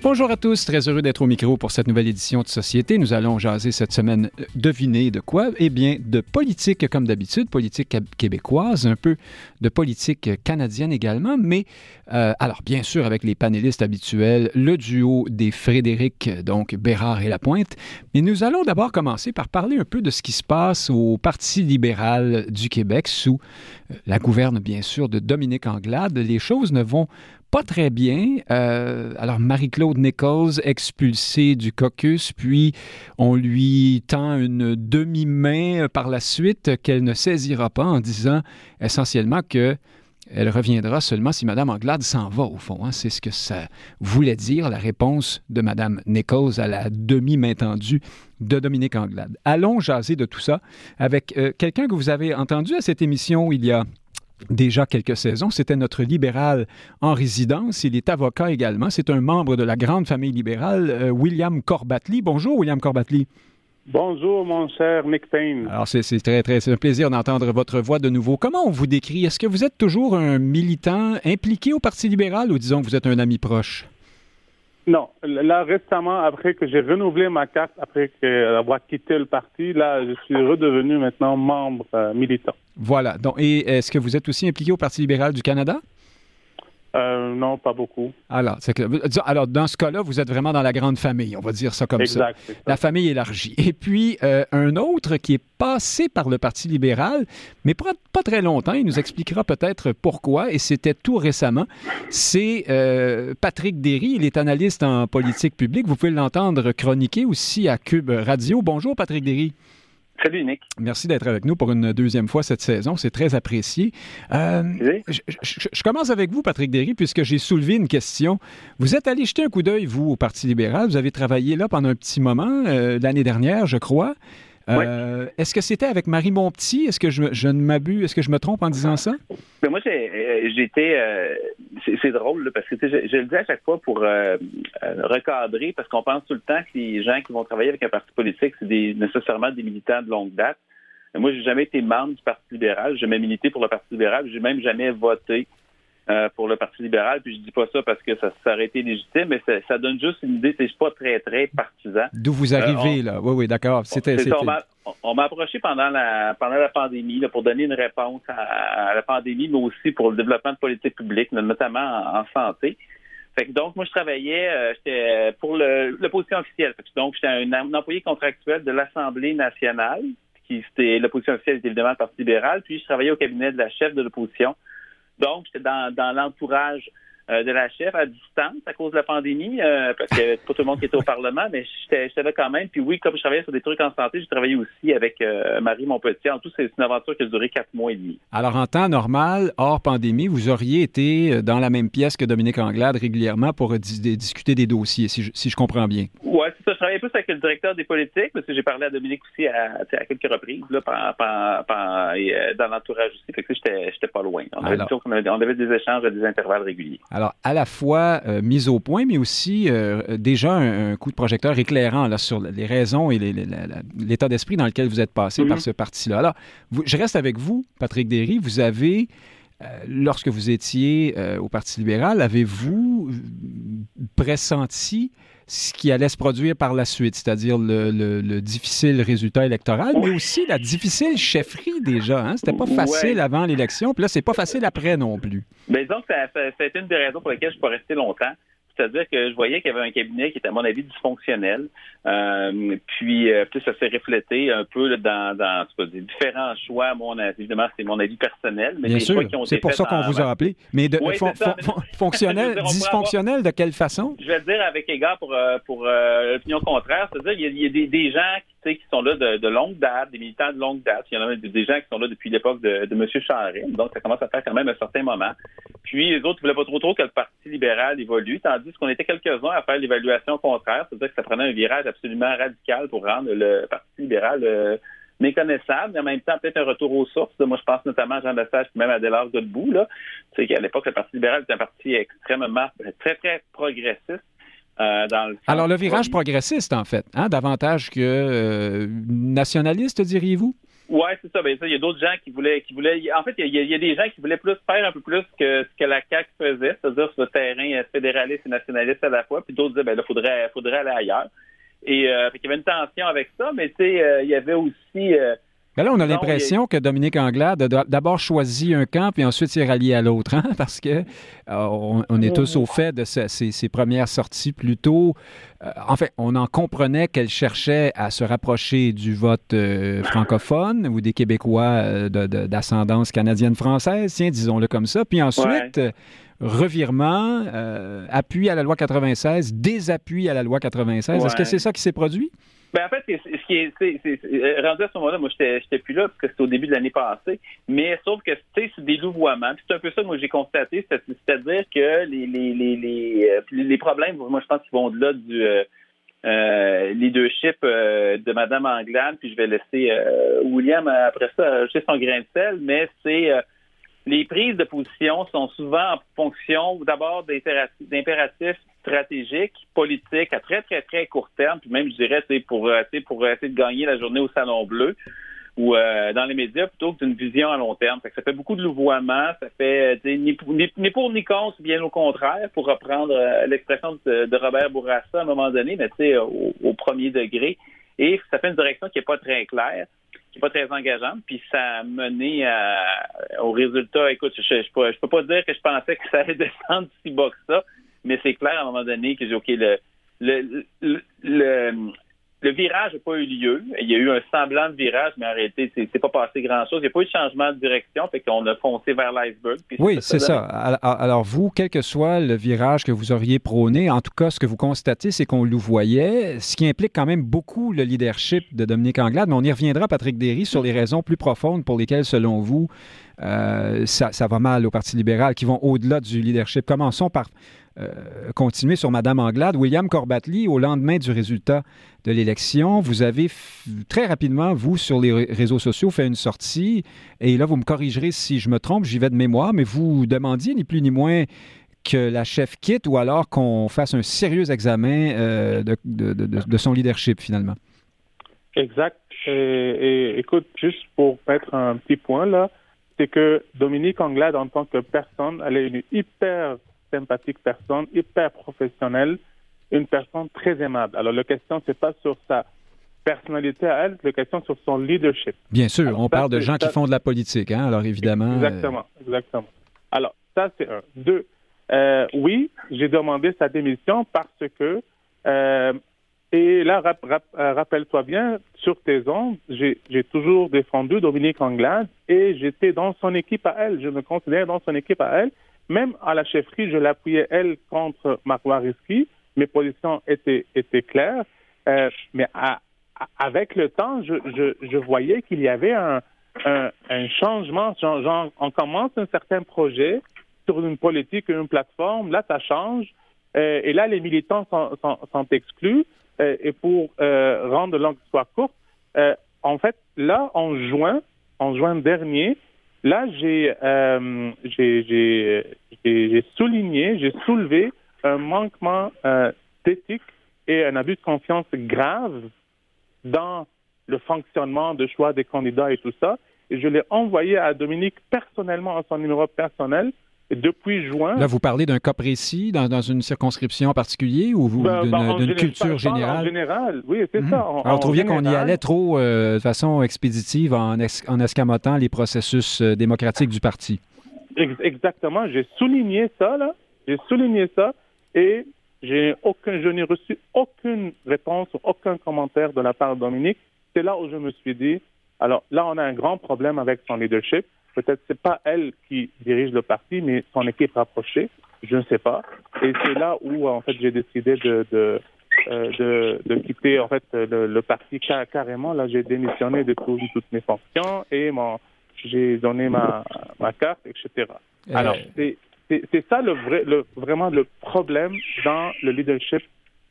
Bonjour à tous, très heureux d'être au micro pour cette nouvelle édition de Société. Nous allons jaser cette semaine, euh, deviner de quoi? Eh bien, de politique comme d'habitude, politique québécoise, un peu de politique canadienne également, mais euh, alors bien sûr avec les panélistes habituels, le duo des Frédéric, donc Bérard et Lapointe. Mais nous allons d'abord commencer par parler un peu de ce qui se passe au Parti libéral du Québec sous euh, la gouverne bien sûr de Dominique Anglade. Les choses ne vont pas très bien. Euh, alors, Marie-Claude Nichols, expulsée du caucus, puis on lui tend une demi-main par la suite qu'elle ne saisira pas en disant essentiellement que elle reviendra seulement si Mme Anglade s'en va, au fond. Hein. C'est ce que ça voulait dire, la réponse de Mme Nichols à la demi-main tendue de Dominique Anglade. Allons jaser de tout ça avec euh, quelqu'un que vous avez entendu à cette émission il y a déjà quelques saisons. C'était notre libéral en résidence. Il est avocat également. C'est un membre de la grande famille libérale, euh, William Corbatly. Bonjour, William Corbatly. Bonjour, mon cher Nick Payne. Alors, c'est très, très, c'est un plaisir d'entendre votre voix de nouveau. Comment on vous décrit? Est-ce que vous êtes toujours un militant impliqué au Parti libéral ou disons que vous êtes un ami proche? Non, là récemment, après que j'ai renouvelé ma carte, après avoir quitté le parti, là, je suis redevenu maintenant membre euh, militant. Voilà. Donc, et est-ce que vous êtes aussi impliqué au Parti libéral du Canada? Euh, non, pas beaucoup. Alors, que, alors, dans ce cas-là, vous êtes vraiment dans la grande famille, on va dire ça comme ça. La famille élargie. Et puis, euh, un autre qui est passé par le Parti libéral, mais pas, pas très longtemps, il nous expliquera peut-être pourquoi, et c'était tout récemment, c'est euh, Patrick Derry, il est analyste en politique publique. Vous pouvez l'entendre chroniquer aussi à Cube Radio. Bonjour, Patrick Derry. Salut Nick. Merci d'être avec nous pour une deuxième fois cette saison. C'est très apprécié. Euh, je, commence avec vous, Patrick Derry, puisque j'ai soulevé une question. Vous êtes allé jeter un coup d'œil, vous, au Parti libéral. Vous avez travaillé là pendant un petit moment, euh, l'année dernière, je crois. Euh, est-ce que c'était avec Marie Montpetit? Est-ce que je, ne m'abuse? Est-ce que je me trompe en disant ça? Mais moi, j'étais. Euh, c'est drôle, parce que je, le dis à chaque fois pour euh, recadrer, parce qu'on pense tout le temps que les gens qui vont travailler avec un parti politique, c'est nécessairement des militants de longue date. Moi, j'ai jamais été membre du Parti libéral. J'ai jamais milité pour le Parti libéral. J'ai même jamais voté euh, pour le Parti libéral. Puis je dis pas ça parce que ça, ça aurait été légitime, mais ça, donne juste une idée. C'est pas très, très partisan. D'où vous arrivez, euh, là. Oui, oui, d'accord. C'était, on m'a approché pendant la, pendant la pandémie là, pour donner une réponse à, la pandémie, mais aussi pour le développement de politique publique, notamment en, santé. Fait que donc, moi, je travaillais euh, j'étais pour l'opposition officielle. donc, j'étais un, un, employé contractuel de l'Assemblée nationale, qui c'était l'opposition officielle, évidemment le Parti libéral. Puis, je travaillais au cabinet de la chef de l'opposition donc, j'étais dans, dans l'entourage de la chef à distance à cause de la pandémie, euh, parce que pas tout le monde qui était au Parlement, mais j'étais là quand même. Puis oui, comme je travaillais sur des trucs en santé, j'ai travaillé aussi avec euh, Marie Montpetit. En tout, c'est une aventure qui a duré quatre mois et demi. Alors, en temps normal, hors pandémie, vous auriez été dans la même pièce que Dominique Anglade régulièrement pour discuter des dossiers, si je, si je comprends bien. Oui, c'est ça. Je travaillais plus avec le directeur des politiques, parce que j'ai parlé à Dominique aussi à, à quelques reprises, là, dans l'entourage aussi. Fait que j'étais pas loin. On avait, on avait des échanges à des intervalles réguliers. Alors, à la fois euh, mise au point, mais aussi euh, déjà un, coup de projecteur éclairant là, sur les raisons et l'état d'esprit dans lequel vous êtes passé par mhm. ce parti-là. Alors, je reste avec vous, Patrick Derry. Vous avez, euh, lorsque vous étiez au Parti libéral, avez-vous pressenti ce qui allait se produire par la suite, c'est-à-dire le, difficile résultat électoral, mais aussi la difficile chefferie déjà. Hein? C'était pas facile avant l'élection, puis là, c'est pas facile après non plus. Mais donc, ça, ça, ça, a été une des raisons pour lesquelles je suis pas resté longtemps. C'est-à-dire que je voyais qu'il y avait un cabinet qui était, à mon avis, dysfonctionnel. Euh, puis, euh, ça s'est reflété un peu dans, dans des différents choix. Mon, évidemment, c'est mon avis personnel. Mais Bien sûr, c'est pour ça qu'on vous a appelé. Mais de, fonctionnel, dysfonctionnel, de quelle façon? Je vais le dire avec égard pour, euh, pour l'opinion contraire. C'est-à-dire qu'il y, a, des, gens qui, qui sont là de, longue date, des militants de longue date. Il y en a des, gens qui sont là depuis l'époque de, M. Charest. Donc, ça commence à faire quand même un certain moment. Puis, les autres ne voulaient pas trop trop que le Parti libéral évolue, tandis qu'on était quelques-uns à faire l'évaluation contraire, c'est-à-dire que ça prenait un virage absolument radical pour rendre le Parti libéral euh, méconnaissable, mais en même temps peut-être un retour aux sources. Moi, je pense notamment à Jean Lesage et même à Delors Godbout. C'est qu'à l'époque, le Parti libéral était un parti extrêmement, très, très progressiste. Euh, dans le Alors, le virage progressiste, en fait, hein, davantage que euh, nationaliste, diriez-vous? Ouais, c'est ça. Ben, il y a d'autres gens qui voulaient, qui voulaient. En fait, il y, a, des gens qui voulaient plus faire un peu plus que ce que la CAC faisait, c'est-à-dire sur le terrain fédéraliste et nationaliste à la fois. Puis d'autres disaient, ben là, faudrait, faudrait aller ailleurs. Et euh, il y avait une tension avec ça, mais tu sais, euh, il y avait aussi euh, ben là, on a l'impression que Dominique Anglade a d'abord choisi un camp, puis ensuite s'est rallié à l'autre, hein, parce que euh, on, est tous au fait de ses, premières sorties plutôt. Euh, en fait, on en comprenait qu'elle cherchait à se rapprocher du vote euh, francophone ou des Québécois d'ascendance canadienne-française, tiens, disons-le comme ça. Puis ensuite, revirement, appui à la loi 96, désappui à la loi 96. Est-ce que c'est ça qui s'est produit? Ben, en fait, ce qui est, euh, rendu à ce moment-là, moi, j'étais plus là parce que c'était au début de l'année passée. Mais sauf que, tu sais, c'est des louvoiements. c'est un peu ça que moi, j'ai constaté. C'est-à-dire que les, les, les, les, euh, les problèmes, moi, je pense qu'ils vont au-delà du euh, euh leadership de Mme Anglade. Puis je vais laisser William, après ça, ajouter son grain de sel. Mais c'est les prises de position sont souvent en fonction d'abord d'impératifs stratégiques, politiques à très, très, très court terme, puis même, je dirais, pour, euh, pour essayer de gagner la journée au Salon Bleu ou euh, dans les médias plutôt que d'une vision à long terme. Ça, fait beaucoup de louvoiement, ça fait ni, ni, pour ni contre, bien au contraire, pour reprendre euh, l'expression de, Robert Bourassa à un moment donné, mais tu au, au, premier degré. Et ça fait une direction qui n'est pas très claire qui n'est pas très engageante, puis ça a mené au résultat. Écoute, je ne peux pas dire que je pensais que ça allait descendre si bas que ça, mais c'est clair à un moment donné que OK, le, le, le, le virage n'a pas eu lieu. Il y a eu un semblant de virage, mais en réalité, c'est pas passé grand-chose. Il n'y a pas eu de changement de direction, fait qu'on a foncé vers l'iceberg. Oui, c'est ça. Alors, vous, quel que soit le virage que vous auriez prôné, en tout cas, ce que vous constatez, c'est qu'on le voyait, ce qui implique quand même beaucoup le leadership de Dominique Anglade, mais on y reviendra, Patrick Derry, sur les raisons plus profondes pour lesquelles, selon vous, euh, ça, ça, va mal au Parti libéral, qui vont au-delà du leadership. Commençons par euh, continuer sur Madame Anglade. William Corbatly, au lendemain du résultat de l'élection, vous avez très rapidement, vous, sur les réseaux sociaux, fait une sortie. Et là, vous me corrigerez si je me trompe, j'y vais de mémoire, mais vous demandiez ni plus ni moins que la chef quitte ou alors qu'on fasse un sérieux examen euh, de, son leadership, finalement. Exact. Et, écoute, juste pour mettre un petit point là, c'est que Dominique Anglade, en tant que personne, elle est une hyper sympathique personne, hyper professionnelle, une personne très aimable. Alors, la question, c'est pas sur sa personnalité à elle, la question sur son leadership. Bien sûr, on parle de gens qui font de la politique, hein, alors évidemment. Euh, exactement, exactement. Alors, ça, c'est un. Deux, euh, oui, j'ai demandé sa démission parce que, euh, et là, rappelle-toi bien, sur tes ondes, j'ai toujours défendu Dominique Anglade et j'étais dans son équipe à elle. Je me considère dans son équipe à elle. Même à la chefferie, je l'appuyais, elle, contre Marois Risky. Mes positions étaient, claires. Euh, mais avec le temps, je, voyais qu'il y avait un, changement. Genre, on commence un certain projet sur une politique, une plateforme. Là, ça change. Euh, et là, les militants sont, exclus. Euh, et pour rendre longue courte, en fait, là, en juin, en juin dernier, Là, euh, j'ai souligné, j'ai soulevé un manquement euh, d'éthique et un abus de confiance grave dans le fonctionnement de choix des candidats et tout ça. Et je l'ai envoyé à Dominique personnellement à son numéro personnel depuis juin. Là, vous parlez d'un cas précis, dans, une circonscription en particulier ou ben, ben, d'une culture générale? En général, oui, c'est mhm. ça. Alors, vous trouviez qu'on y allait trop euh, de façon expéditive en, escamotant les processus euh, démocratiques du parti? Exactement. J'ai souligné ça, là. J'ai souligné ça et j'ai aucun, je n'ai reçu aucune réponse, aucun commentaire de la part de Dominique. C'est là où je me suis dit, alors là, on a un grand problème avec son leadership. Peut-être c'est pas elle qui dirige le parti, mais son équipe rapprochée. Je ne sais pas. Et c'est là où en fait j'ai décidé de de, euh, de, quitter en fait le, parti carrément. Là, j'ai démissionné de toutes mes fonctions et j'ai donné ma ma carte, etc. Alors c'est c'est ça le vrai le vraiment le problème dans le leadership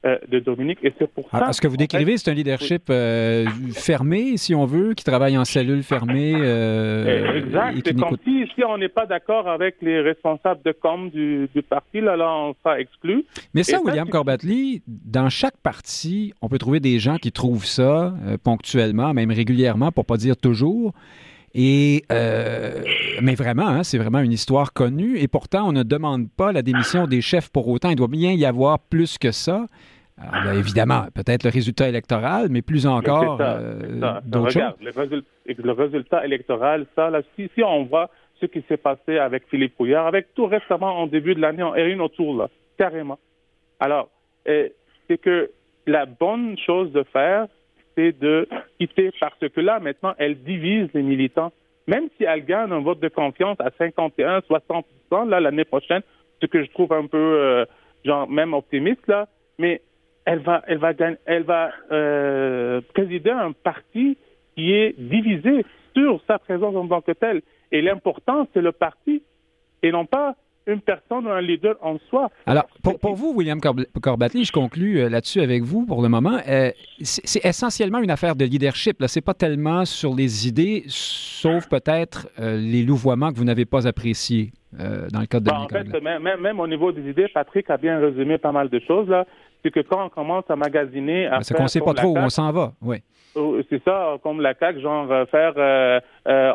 euh, de Dominique. Et c'est pour ah, ça. ce que vous décrivez, c'est un leadership euh, fermé, si on veut, qui travaille en cellule fermée. Euh, exact. C'est comme si, si on n'est pas d'accord avec les responsables de com du, parti, là, là, on sera exclu. Mais ça, William Corbatly, dans chaque parti, on peut trouver des gens qui trouvent ça ponctuellement, même régulièrement, pour pas dire toujours. Et, euh, mais vraiment, hein, c'est vraiment une histoire connue. Et pourtant, on ne demande pas la démission des chefs pour autant. Il doit bien y avoir plus que ça. Ben, évidemment, peut-être le résultat électoral, mais plus encore euh, d'autres choses. Le, résultat électoral, ça, là, si, si on voit ce qui s'est passé avec Philippe Couillard, avec tout récemment en début de l'année en Erin autour, là, carrément. Alors, c'est que la bonne chose de faire, c'est de quitter parce que là, maintenant, elle divise les militants. Même si elle gagne un vote de confiance à 51, 60 là, l'année prochaine, ce que je trouve un peu, euh, genre, même optimiste, là, mais elle va, elle va, gagner, elle va euh, présider un parti qui est divisé sur sa présence en tant que telle. Et l'important, c'est le parti et non pas une personne ou un leader en soi. Alors, pour, vous, William Corbatly, je conclus euh, là-dessus avec vous pour le moment. Euh, c'est essentiellement une affaire de leadership. Ce n'est pas tellement sur les idées, sauf peut-être euh, les louvoiements que vous n'avez pas appréciés dans le cadre de ben, En fait, même, même, au niveau des idées, Patrick a bien résumé pas mal de choses. là. C'est que quand on commence à magasiner... À c'est qu'on ne sait pas trop où on s'en va, oui. C'est ça, comme la CAQ, genre faire,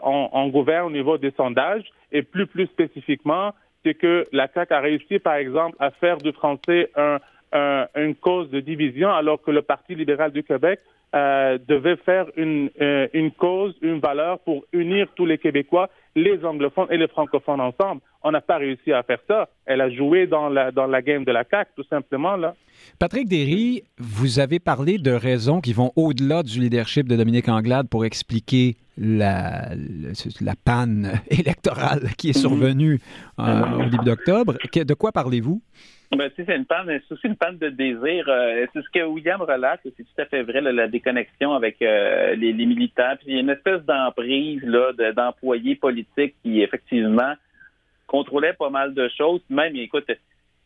on, on gouverne au niveau des sondages et plus plus spécifiquement c'est que la CAQ a réussi, par exemple, à faire du français une cause de division, alors que le Parti libéral du Québec euh, devait faire une, euh, une cause, une valeur pour unir tous les Québécois, les anglophones et les francophones ensemble. On n'a pas réussi à faire ça. Elle a joué dans la, dans la game de la CAQ, tout simplement, là. Patrick Derry, vous avez parlé de raisons qui vont au-delà du leadership de Dominique Anglade pour expliquer la, la panne électorale qui est mhm. survenue euh, au début d'octobre. De quoi parlez-vous? Ben, c'est une panne, c'est aussi une panne de désir. Euh, c'est ce que William relate, c'est tout à fait vrai, la déconnexion avec euh, les, militants. Puis il y a une espèce d'emprise là, d'employés politiques qui effectivement contrôlaient pas mal de choses. Même, écoute,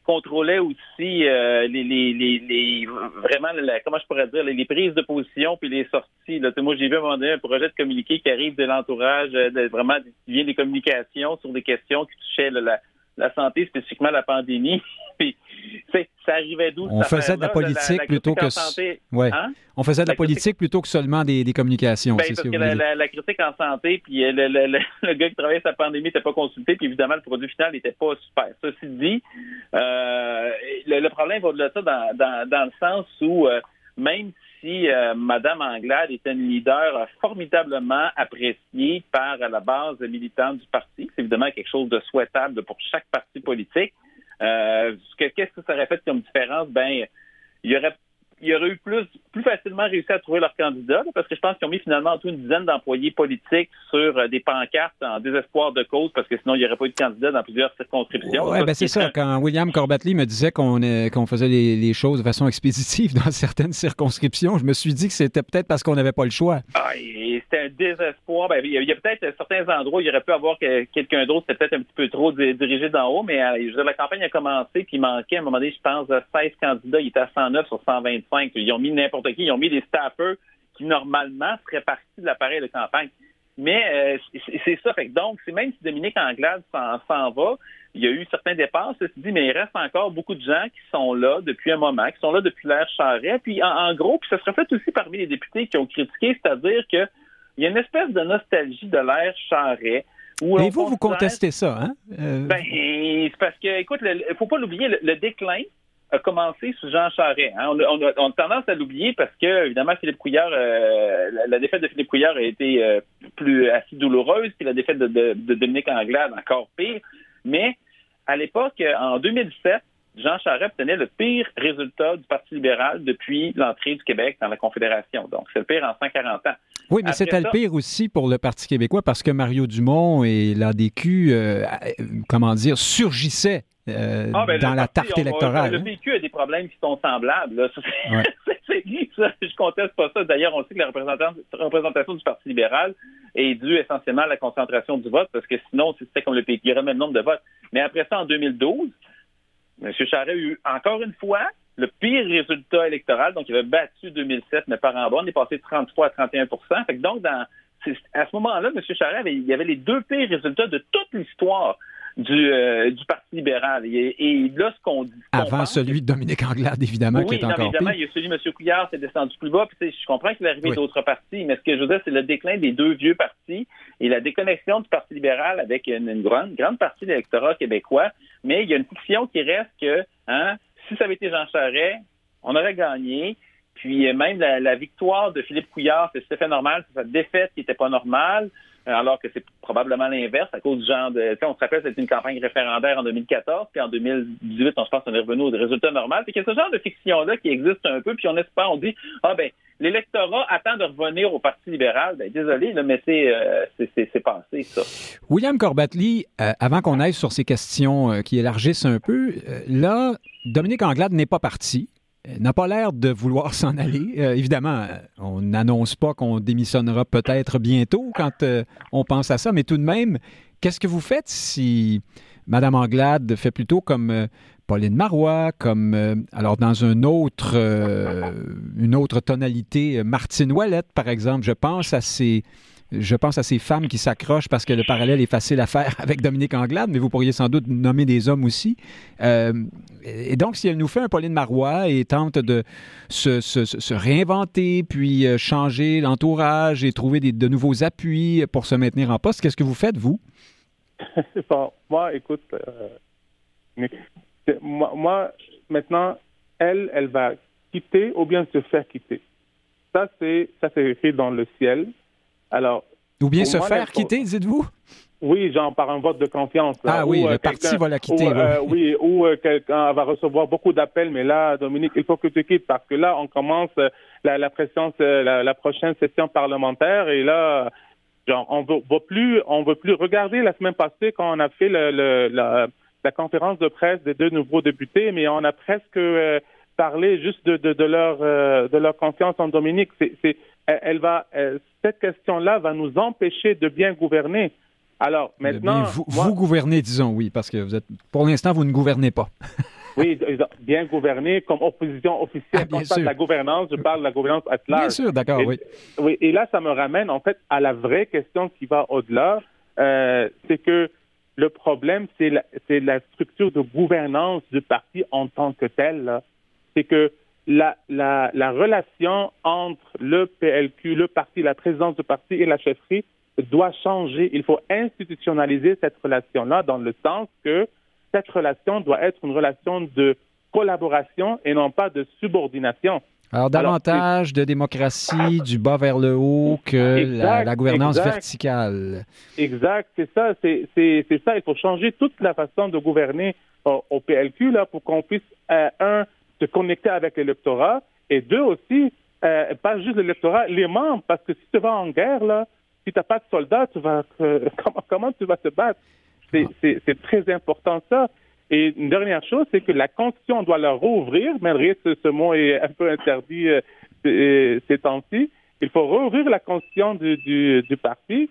contrôlait aussi euh, les, les, les, vraiment comment je pourrais dire les, prises de position puis les sorties. Moi, j'ai vu à un moment donné un projet de communiqué qui arrive de l'entourage, euh, de, vraiment qui vient des communications sur des questions qui touchaient la, la santé, spécifiquement la pandémie. Puis, ça arrivait d'où On faisait de la politique plutôt que ouais. Hein? On faisait de la, politique plutôt que seulement des, des communications. Ben, parce que, la, la, critique en santé, puis euh, le, le, le, gars qui travaillait sur la pandémie n'était pas consulté, puis évidemment le produit final n'était pas super. Ceci dit, euh, le, problème va de ça dans, dans, dans le sens où euh, même euh, Mme Anglade est une leader formidablement appréciée par la base militante du parti, c'est évidemment quelque chose de souhaitable pour chaque parti politique. Euh, qu'est-ce que ça aurait fait comme différence? Ben, il y aurait il y aurait eu plus, plus facilement réussi à trouver leur candidat, parce que je pense qu'ils ont mis finalement tout une dizaine d'employés politiques sur euh, des pancartes en désespoir de cause, parce que sinon, il n'y aurait pas eu de candidat dans plusieurs circonscriptions. Oui, ben c'est ça. Quand William Corbatley me disait qu'on qu'on faisait les, choses de façon expéditive dans certaines circonscriptions, je me suis dit que c'était peut-être parce qu'on n'avait pas le choix. Ah, c'était un désespoir. Ben, il y a, peut-être certains endroits où il aurait pu avoir quelqu'un d'autre, c'était peut-être un petit peu trop dirigé d'en haut, mais euh, je veux dire, la campagne a commencé, puis il manquait à un moment donné, je pense, 16 candidats. Il était à 109 sur 125 ils ont mis n'importe qui. Ils ont mis des staffers qui, normalement, seraient partis de l'appareil de campagne. Mais euh, c'est ça. Fait donc, c'est même si Dominique Anglade s'en va, il y a eu certains départs, ceci dit, mais il reste encore beaucoup de gens qui sont là depuis un moment, qui sont là depuis l'ère Charret. Puis en, gros, puis ça se reflète aussi parmi les députés qui ont critiqué, c'est-à-dire que il y a une espèce de nostalgie de l'ère Charret. Mais vous, vous contestez ça, hein? Euh, ben, c'est parce que, écoute, il ne faut pas l'oublier, le, déclin a commencé sous Jean Charest. Hein. On, a, tendance à l'oublier parce que, évidemment, Philippe Couillard, euh, la, défaite de Philippe Couillard a été euh, plus assez douloureuse, puis la défaite de, Dominique Anglade encore pire. Mais à l'époque, en 2007, Jean Charest obtenait le pire résultat du Parti libéral depuis l'entrée du Québec dans la Confédération. Donc, c'est le pire en 140 ans. Oui, mais c'était le pire aussi pour le Parti québécois parce que Mario Dumont et l'ADQ, euh, comment dire, surgissaient euh, ah, ben, dans la tarte électorale. le PQ a des problèmes qui sont semblables. Là. c'est ça. Je conteste pas ça. D'ailleurs, on sait que la représentation du Parti libéral est due essentiellement à la concentration du vote, parce que sinon, c'était comme le PQ, il y aurait le même nombre de votes. Mais après ça, en 2012, M. Charest a eu encore une fois le pire résultat électoral. Donc, il avait battu 2007, mais par en bas, on est passé de 33 à 31 fait que donc, dans, à ce moment-là, M. Charest, avait, il y avait les deux pires résultats de toute l'histoire du, euh, du Parti libéral. Et, là, ce qu'on dit. Avant celui de Dominique Anglade, évidemment, qui est non, encore évidemment, il y a celui de M. Couillard, c'est descendu plus bas. Puis, je comprends qu'il est arrivé d'autres partis, mais ce que je veux dire, c'est le déclin des deux vieux partis et la déconnexion du Parti libéral avec une, grande, grande partie de l'électorat québécois. Mais il y a une fiction qui reste que, hein, si ça avait été Jean Charest, on aurait gagné. Puis même la, victoire de Philippe Couillard, c'est fait normal, c'est sa défaite qui n'était pas normale. Euh, alors que c'est probablement l'inverse à cause du genre de... On se rappelle, c'était une campagne référendaire en 2014, puis en 2018, on se pense qu'on est revenu au résultat normal. C'est qu'il y a ce genre de fiction-là qui existe un peu, puis on espère, on dit, ah ben, l'électorat attend de revenir au Parti libéral. Ben, désolé, mais euh, c'est passé, ça. William Corbatly, euh, avant qu'on aille sur ces questions qui élargissent un peu, là, Dominique Anglade n'est pas parti n'a pas l'air de vouloir s'en aller. Euh, évidemment, on n'annonce pas qu'on démissionnera peut-être bientôt quand euh, on pense à ça, mais tout de même, qu'est-ce que vous faites si Mme Anglade fait plutôt comme euh, Pauline Marois, comme alors dans un autre, une autre tonalité, Martine Ouellette, par exemple? Je pense à ces je pense à ces femmes qui s'accrochent parce que le parallèle est facile à faire avec Dominique Anglade, mais vous pourriez sans doute nommer des hommes aussi. Euh, et donc, si elle nous fait un Pauline Marois et tente de se, réinventer, puis euh, changer l'entourage et trouver de nouveaux appuis pour se maintenir en poste, qu'est-ce que vous faites, vous? bon, moi, écoute, euh, moi, maintenant, elle, elle va quitter ou bien se faire quitter. Ça, c'est ça c'est écrit dans le ciel. Alors. Ou bien se faire quitter, dites-vous? Oui, genre par un vote de confiance. ah oui, le euh, parti va la quitter. Euh, oui, ou euh, quelqu'un va recevoir beaucoup d'appels, mais là, Dominique, il faut que tu quittes parce que là, on commence la, la, la, prochaine session parlementaire et là, genre, on veut, veut plus, on veut plus regarder la semaine passée quand on a fait le, la, la, conférence de presse des deux nouveaux députés, mais on a presque parlé juste de, de, de leur de leur confiance en Dominique. C'est elle va, cette question-là va nous empêcher de bien gouverner. Alors maintenant, vous, vous, gouvernez, disons, oui, parce que vous êtes, pour l'instant, vous ne gouvernez pas. oui, bien gouverner comme opposition officielle. Ah, de la gouvernance, je parle de la gouvernance at large. Bien sûr, d'accord, oui. Oui, et là, ça me ramène en fait à la vraie question qui va au-delà. Euh, c'est que le problème, c'est la, la, structure de gouvernance du parti en tant que tel. C'est que la, la, la, relation entre le PLQ, le parti, la présidence du parti et la chefferie doit changer. Il faut institutionnaliser cette relation-là dans le sens que cette relation doit être une relation de collaboration et non pas de subordination. Alors, davantage de démocratie du bas vers le haut que la, gouvernance verticale. Exact, c'est ça, c'est ça. Il faut changer toute la façon de gouverner au, PLQ là, pour qu'on puisse, euh, un, se connecter avec l'électorat et deux aussi, euh, pas juste l'électorat, les membres, parce que si tu vas en guerre, là, si tu n'as pas de soldats, tu vas, euh, comment, comment, tu vas te battre? C'est très important ça. Et une dernière chose, c'est que la Constitution doit leur rouvrir, malgré ce, ce mot est un peu interdit euh, ces temps-ci. Il faut rouvrir la Constitution du, du, du parti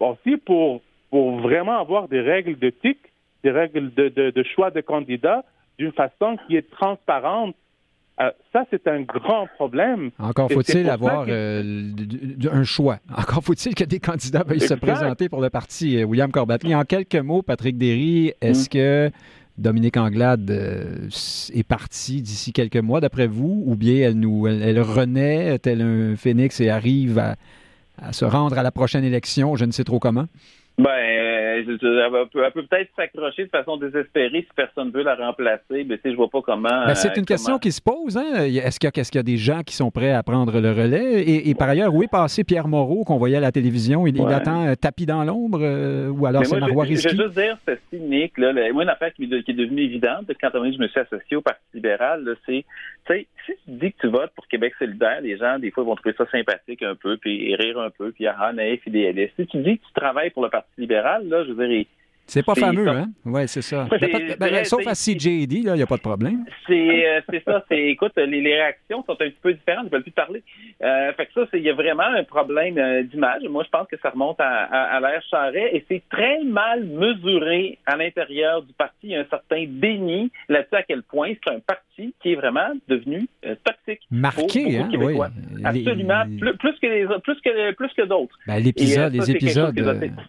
aussi pour, pour vraiment avoir des règles d'éthique, des règles de, de, de choix de candidats, d'une façon qui est transparente. Euh, ça, c'est un grand problème. Encore faut-il avoir euh, un choix. Encore faut-il que des candidats veuillent se présenter pour le parti. Euh, William Corbatly, en quelques mots, Patrick Derry, est-ce mm. que Dominique Anglade est partie d'ici quelques mois, d'après vous, ou bien elle, nous, elle, renaît tel un phénix et arrive à se rendre à la prochaine élection, je ne sais trop comment? Ben, euh, elle peut, peut-être s'accrocher de façon désespérée si personne veut la remplacer, mais tu je vois pas comment. Ben, c'est une euh, question qui se pose. Hein? Est-ce qu'il y, a des gens qui sont prêts à prendre le relais? Et, par ailleurs, où est passé Pierre Moreau qu'on voyait à la télévision? Il, attend euh, tapis dans l'ombre ou alors c'est Marois Je, je vais juste dire, c'est cynique. Là, moi, une affaire qui, est devenue évidente quand je me suis associé au Parti libéral, c'est, tu sais, si tu dis que tu votes pour Québec solidaire, les gens, des fois, vont trouver ça sympathique un peu, puis rire un peu, puis ah, naïf, idéaliste. Si tu dis que tu travailles pour le Parti libéral, là, je veux C'est pas fameux, ça. hein? Oui, c'est ça. Ben, ben, sauf à CJD, là, il n'y a pas de problème. C'est euh, ça. C'est écoute, les, les réactions sont un petit peu différentes. Ils veulent plus parler. Euh, fait que ça, c'est il y a vraiment un problème euh, d'image. Moi, je pense que ça remonte à, à, à l'ère Charret et c'est très mal mesuré à l'intérieur du parti. Il y a un certain déni là-dessus à quel point c'est un parti qui est vraiment devenu toxique. Marqué, Pour hein? Oui. Absolument, Les- plus, plus que les plus que plus que d'autres. Ben, l'épisode, Et, ça, les épisodes,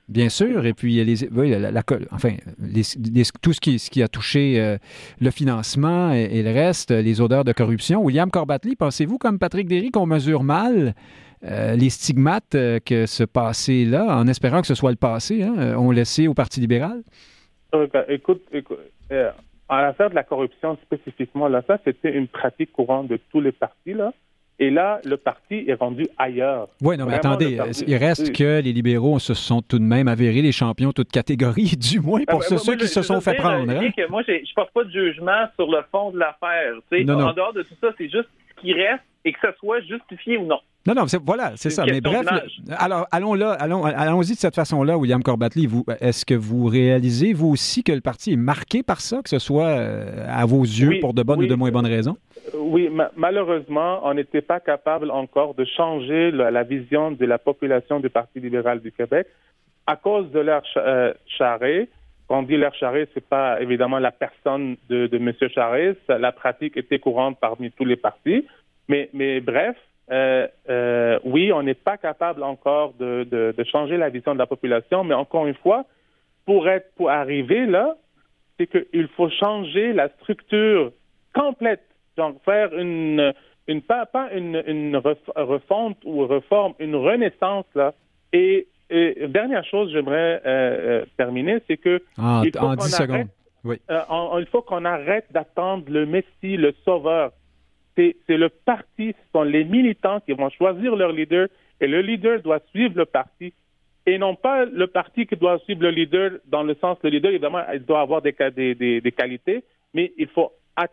bien sûr, et puis il y a les, oui, la, la- enfin, tout ce qui, a touché euh, le financement et, le reste, les odeurs de corruption. William Corbatley, pensez-vous, comme Patrick Derry, qu'on mesure mal euh, les stigmates euh, que ce passé-là, en espérant que ce soit le passé, hein, ont laissé au Parti libéral? Ben, écoute, écoute en affaire de la corruption spécifiquement, ça, c'était une pratique courante de tous les partis, là. Et là, le parti est rendu ailleurs. Oui, non, mais Vraiment, attendez, parti- il reste que les libéraux se sont tout de même avérés les champions toutes catégories, du moins pour Ah, ceux, ceux moi, qui je- se sont fait dire, prendre. euh, hein? que moi, je porte pas de jugement sur le fond de l'affaire. En non. dehors de tout ça, c'est juste ce qui reste et que ce soit justifié ou non. Non, non, voilà, c'est ça. Mais bref, le- alors allons là, allons, allons-y de cette façon-là, William Corbatley. Vous, est-ce que vous réalisez vous aussi que le parti est marqué par ça, que ce soit euh, à vos yeux Oui, pour de bonnes oui. ou de moins bonnes raisons? Oui, ma- malheureusement, on n'était pas capable encore de changer la, la vision de la population du Parti libéral du Québec à cause de Cha- euh, Charest. Quand on dit l'ère Charest, c'est pas évidemment la personne de, de M. Ça, La pratique était courante parmi tous les partis. Mais, mais bref, euh, euh, oui, on n'est pas capable encore de, de, de changer la vision de la population. Mais encore une fois, pour être, pour arriver là, c'est qu'il faut changer la structure complète, donc faire une, une pas, pas une, une ref- refonte ou réforme, une renaissance là. Et, et dernière chose, j'aimerais euh, terminer, c'est que En, il faut en qu'on 10 arrête- secondes. Oui. il faut qu'on arrête d'attendre le Messie, le Sauveur. C'est le parti, ce sont les militants qui vont choisir leur leader et le leader doit suivre le parti et non pas le parti qui doit suivre le leader dans le sens, le leader, évidemment, il doit avoir des, des, qualités, mais il faut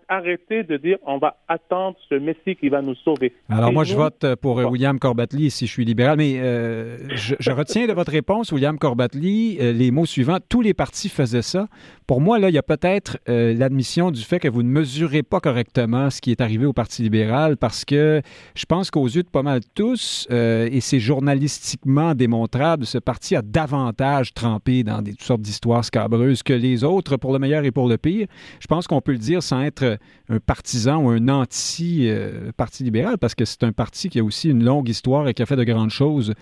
arrêter de dire on va attendre ce Messie qui va nous sauver. Alors Et moi, je vote pour euh, Bon. William Corbatley si je suis libéral, mais euh, je, je retiens de votre réponse, William Corbatley, euh, les mots suivants. Tous les partis faisaient ça. Pour moi, là, il y a peut-être euh, l'admission du fait que vous ne mesurez pas correctement ce qui est arrivé au Parti libéral parce que je pense qu'aux yeux de pas mal tous, euh, et c'est journalistiquement démontrable, ce parti a davantage trempé dans des toutes sortes d'histoires scabreuses que les autres, pour le meilleur et pour le pire. Je pense qu'on peut le dire sans être 对 un partisan ou un anti-parti libéral, parce que c'est un parti qui a aussi une longue histoire et qui a fait de grandes choses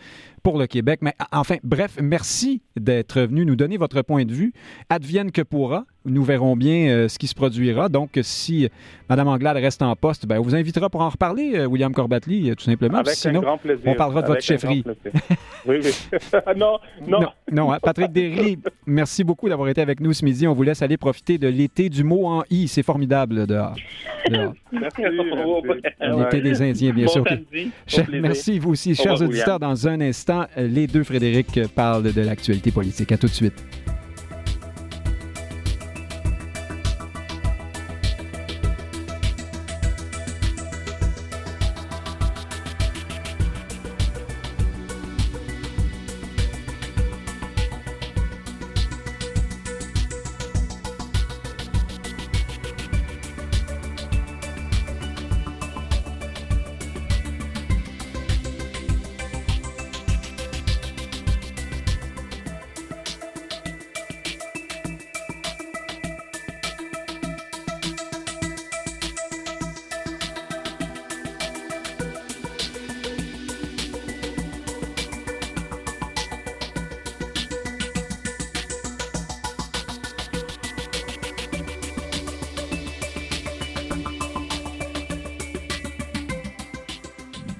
pour le Québec. Mais enfin, bref, merci d'être venu nous donner votre point de vue. Advienne que pourra. Nous verrons bien euh, ce qui se produira. Donc, si Mme Anglade reste en poste, ben, on vous invitera pour en reparler, euh, William Corbatley, euh, tout simplement. Avec Sinon, un grand plaisir. on parlera de votre Avec un chefferie. oui, oui. non, non. non, non, hein. Patrick Derry, merci beaucoup d'avoir été avec nous ce midi. On vous laisse aller profiter de l'été du mot en I. C'est formidable dehors. merci. L'été des Indiens, bien Bon sûr. samedi. Merci, vous aussi. Au Chers auditeurs, dans un instant, les deux Frédéric parlent de l'actualité politique. À tout de suite.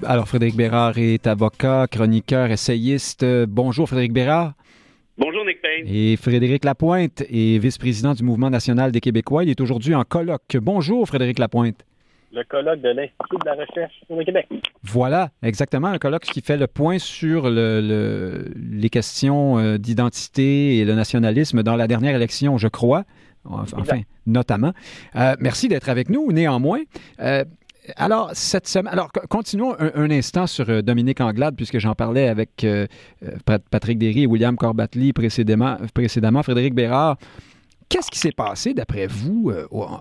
Alors, Frédéric Bérard est avocat, chroniqueur, essayiste. Bonjour, Frédéric Bérard. Bonjour Nick Payne. Et Frédéric Lapointe est vice-président du Mouvement national des Québécois. Il est aujourd'hui en colloque. Bonjour, Frédéric Lapointe. Le colloque de l'Institut de la recherche sur le Québec. Voilà, exactement, un colloque qui fait le point sur le- le- les questions euh, d'identité et le nationalisme dans la dernière élection, je crois. Enfin, Exact. notamment. Euh, merci d'être avec nous, néanmoins. Euh, alors, cette semaine, alors continuons un, instant sur euh, Dominique Anglade, puisque j'en parlais avec euh, Patrick Derry et William Corbatly précédemment, Frédéric Bérard. Qu'est-ce qui s'est passé, d'après vous,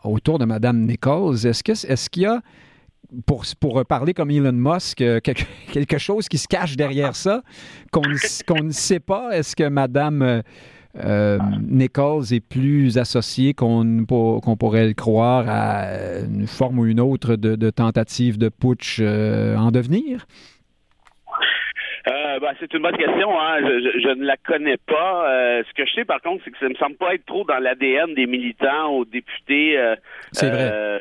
autour de Mme Nichols? Est-ce qu'il y a, pour, parler comme Elon Musk, quelque, quelque, chose qui se cache derrière ça, qu'on ne sait pas? Est-ce que Mme euh, Nichols est plus associé qu'on pourrait le croire à une forme ou une autre de, tentative de putsch euh, en devenir? Euh, ben, c'est une bonne question. Hein. Je, ne la connais pas. ce que je sais, par contre, c'est que ça ne me semble pas être trop dans l'ADN des militants ou députés. c'est vrai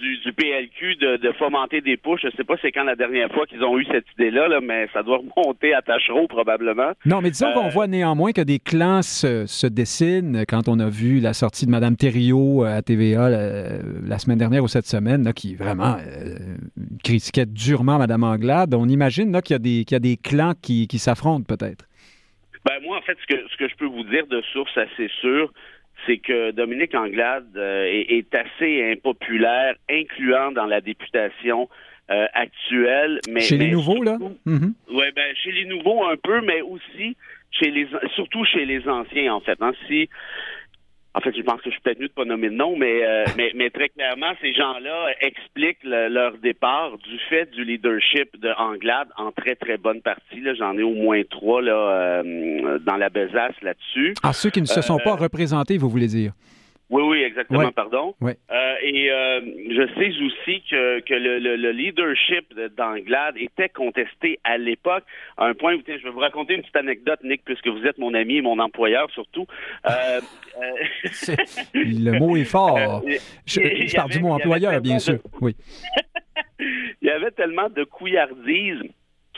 du, PLQ de, fomenter des pushs. Je ne sais pas c'est quand la dernière fois qu'ils ont eu cette idée-là, mais ça doit remonter à Tachereau probablement. Non, mais disons qu'on euh, voit néanmoins que des clans se, dessinent quand on a vu la sortie de Mme Thériault euh, à TVA la, semaine dernière ou cette semaine, qui vraiment euh, critiquait durement Mme Anglade. On imagine qu'il y, a des clans qui, s'affrontent peut-être. Ben moi, en fait, ce que, ce que je peux vous dire de source assez sûre, c'est que Dominique Anglade euh, est, assez impopulaire, incluant dans la députation euh, actuelle. Mais, chez les nouveaux, là? Mm-hmm. Oui, ben, chez les nouveaux un peu, mais aussi chez les surtout chez les anciens, en fait. Hein. Si en fait, je pense que je suis peut-être mieux de pas nommer de nom, mais, euh, mais, mais, très clairement, ces gens-là expliquent leur départ du fait du leadership de Anglade en très, très bonne partie. J'en ai au moins trois là, euh, dans la besace là-dessus. Ah, ceux qui ne se sont pas euh, représentés, vous voulez dire? Oui, oui, exactement, pardon. Euh, et euh, je sais aussi que, que le, le, leadership d'Anglade était contesté à l'époque, à un point où, je vais vous raconter une petite anecdote, Nick, puisque vous êtes mon ami et mon employeur surtout. Euh, le mot est fort. je, parle du mot employeur, bien sûr. Oui. il y avait tellement de couillardise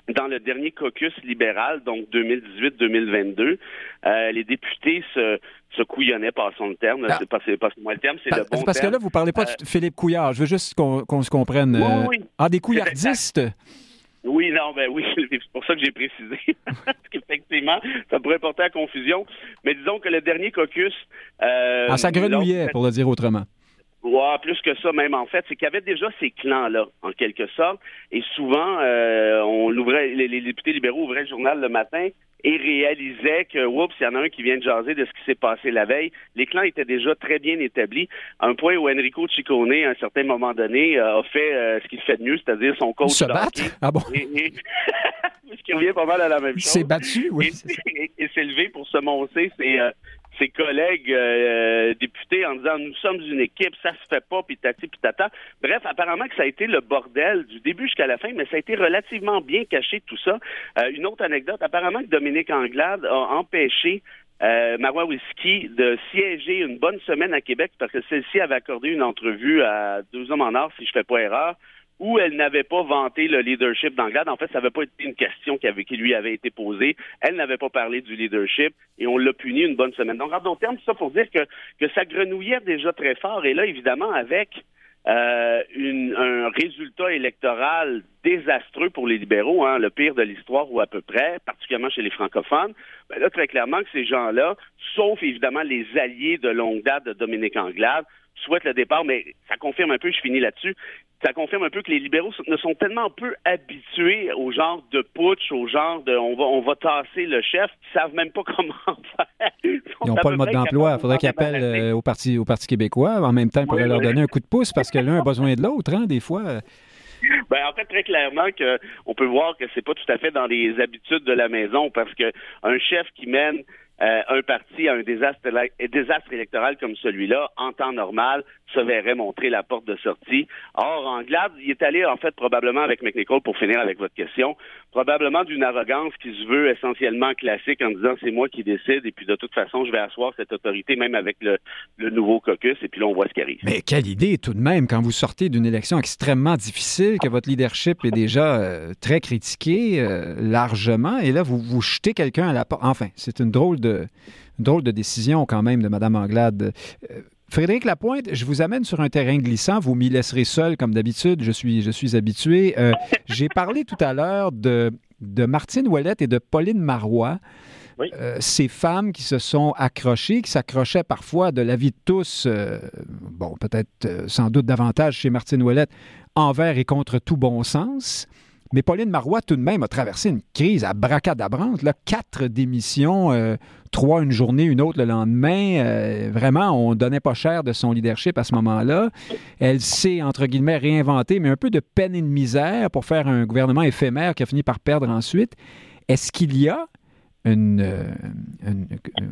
dans le dernier caucus libéral, donc 2018-2022, euh, les députés se, se couillonnaient, passons le terme. Ah. C'est pas, moi le terme, c'est le bon Parce que là, vous parlez pas de euh, Philippe Couillard. Je veux juste qu'on se comprenne. Oui, euh, Ah, des couillardistes? Oui, non, ben oui, c'est pour ça que j'ai précisé. Parce qu'effectivement, ça pourrait porter à confusion. Mais disons que le dernier caucus... Euh, ah, ça grenouillait, pour le dire autrement. Ouais, plus que ça même en fait, c'est qu'il y avait déjà ces clans-là, en quelque sorte, et souvent euh, on ouvrait, les, députés libéraux ouvraient le journal le matin et réalisaient que, oups, il y en a un qui vient de jaser de ce qui s'est passé la veille. Les clans étaient déjà très bien établis, à un point où Enrico Ciccone, à un certain moment donné, euh, a fait euh, ce qu'il fait de mieux, c'est-à-dire son coach Se battre? Ah bon? ce qui revient pas mal à la même chose. Il s'est battu, oui. Et, s'est levé pour se moncer, c'est ses collègues euh, députés en disant nous sommes une équipe, ça se fait pas, puis tati, puis tata. Bref, apparemment que ça a été le bordel du début jusqu'à la fin, mais ça a été relativement bien caché tout ça. Euh, une autre anecdote, apparemment que Dominique Anglade a empêché euh, Marois Whisky de siéger une bonne semaine à Québec parce que celle-ci avait accordé une entrevue à deux hommes en or, si je fais pas erreur, où elle n'avait pas vanté le leadership d'Anglade. En fait, ça n'avait pas été une question qui, lui avait été posée. Elle n'avait pas parlé du leadership et on l'a puni une bonne semaine. Donc, en d'autres termes, ça pour dire que, ça grenouillait déjà très fort. Et là, évidemment, avec euh, un résultat électoral désastreux pour les libéraux, hein, le pire de l'histoire ou à peu près, particulièrement chez les francophones, ben là, très clairement que ces gens-là, sauf évidemment les alliés de longue date de Dominique Anglade, souhaitent le départ, mais ça confirme un peu, je finis là-dessus, ça confirme un peu que les libéraux ne sont tellement peu habitués au genre de putsch, au genre de on va on va tasser le chef, ils savent même pas comment faire. Ils n'ont pas le mode d'emploi. Il faudrait qu'ils appellent euh, au Parti au Parti québécois. En même temps, ils pourraient leur donner un coup de pouce parce que l'un a besoin de l'autre, hein, des fois. Ben, en fait, très clairement que on peut voir que c'est pas tout à fait dans les habitudes de la maison parce que un chef qui mène euh, un parti à un désastre, désastre électoral comme celui-là, en temps normal, se verrait montrer la porte de sortie. Or, Anglade, il est allé, en fait, probablement avec McNichol, pour finir avec votre question, probablement d'une arrogance qui se veut essentiellement classique en disant c'est moi qui décide et puis de toute façon, je vais asseoir cette autorité même avec le, nouveau caucus et puis là, on voit ce qui arrive. Mais quelle idée tout de même quand vous sortez d'une élection extrêmement difficile, que votre leadership est déjà euh, très critiqué euh, largement et là, vous, vous jetez quelqu'un à la porte. Enfin, c'est une drôle de, drôle de décision quand même de Mme Anglade. Euh, Frédéric Lapointe, je vous amène sur un terrain glissant. Vous m'y laisserez seul, comme d'habitude. Je suis, je suis habitué. Euh, j'ai parlé tout à l'heure de, de Martine Ouellette et de Pauline Marois. euh, ces femmes qui se sont accrochées, qui s'accrochaient parfois de la vie de tous, euh, bon, peut-être sans doute davantage chez Martine Ouellette, envers et contre tout bon sens. Mais Pauline Marois, tout de même, a traversé une crise à bracadabrante. Là, quatre démissions, trois une journée, une autre le lendemain. vraiment, on donnait pas cher de son leadership à ce moment-là. Elle s'est, entre guillemets, réinventée, mais un peu de peine et de misère pour faire un gouvernement éphémère qui a fini par perdre ensuite. Est-ce qu'il y a une,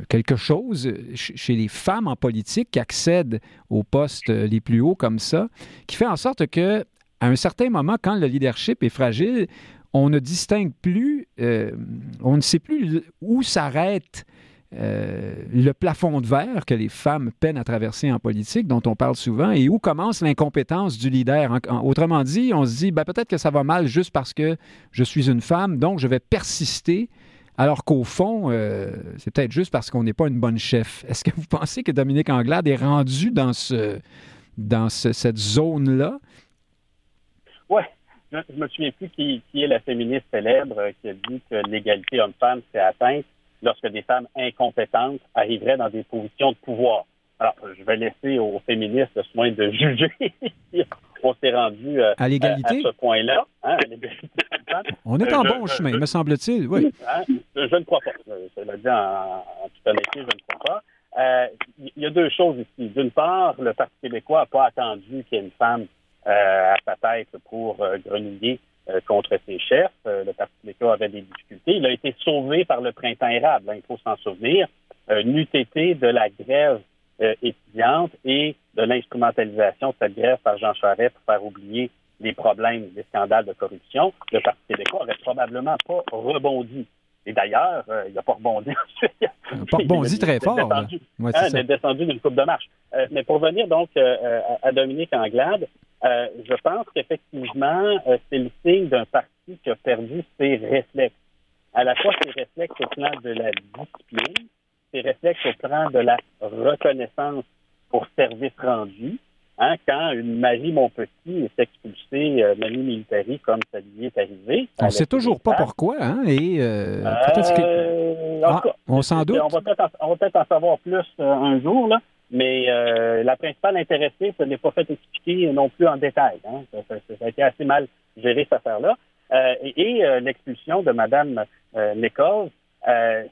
quelque chose chez les femmes en politique qui accèdent aux postes les plus hauts comme ça, qui fait en sorte que, à un certain moment, quand le leadership est fragile, on ne distingue plus, euh, on ne sait plus où s'arrête euh, le plafond de verre que les femmes peinent à traverser en politique, dont on parle souvent, et où commence l'incompétence du leader. autrement dit, on se dit, ben, peut-être que ça va mal juste parce que je suis une femme, donc je vais persister, alors qu'au fond, euh, c'est peut-être juste parce qu'on n'est pas une bonne chef. Est-ce que vous pensez que Dominique Anglade est rendu dans, ce, dans cette zone-là? Oui. Je ne me souviens plus qui, qui, est la féministe célèbre qui a dit que l'égalité homme-femme s'est atteinte lorsque des femmes incompétentes arriveraient dans des positions de pouvoir. Alors, je vais laisser aux féministes le soin de juger si on s'est rendu euh, à l'égalité? à ce point-là. Hein, on est en bon chemin, me semble-t-il, oui. Hein, je, ne crois pas. Je le dis en, toute honnêteté, je ne crois pas. Euh, il y a deux choses ici. D'une part, le Parti québécois n'a pas attendu qu'il y ait une femme euh, à sa tête pour grenouiller euh, contre ses chefs. Euh, le Parti québécois avait des difficultés. Il a été sauvé par le printemps érable, hein, il faut s'en souvenir, euh, n'eût été de la grève étudiante et de l'instrumentalisation de cette grève par Jean Charest pour faire oublier les problèmes, les scandales de corruption, le Parti québécois n'aurait probablement pas rebondi. Et d'ailleurs, il n'a pas rebondi ensuite. Il n'a pas rebondi très fort. Descendu, il est descendu d'une coupe de marche. mais pour venir donc à Dominique Anglade, euh, je pense qu'effectivement, euh, c'est le signe d'un parti qui a perdu ses réflexes. À la fois ses réflexes au plan de la discipline, ses réflexes au plan de la reconnaissance pour service rendu. Hein, quand une Marie Montpetit est expulsée, euh, Marie Militari, comme ça lui est arrivé. On ne sait toujours pas pourquoi, hein, et euh, ah, on s'en doute. On va peut-être en, savoir plus un jour, là. Mais euh, la principale intéressée, ce n'est pas fait expliquer non plus en détail. Hein. Ça, a été assez mal géré, cette affaire-là. Euh, et, euh, l'expulsion de Mme euh,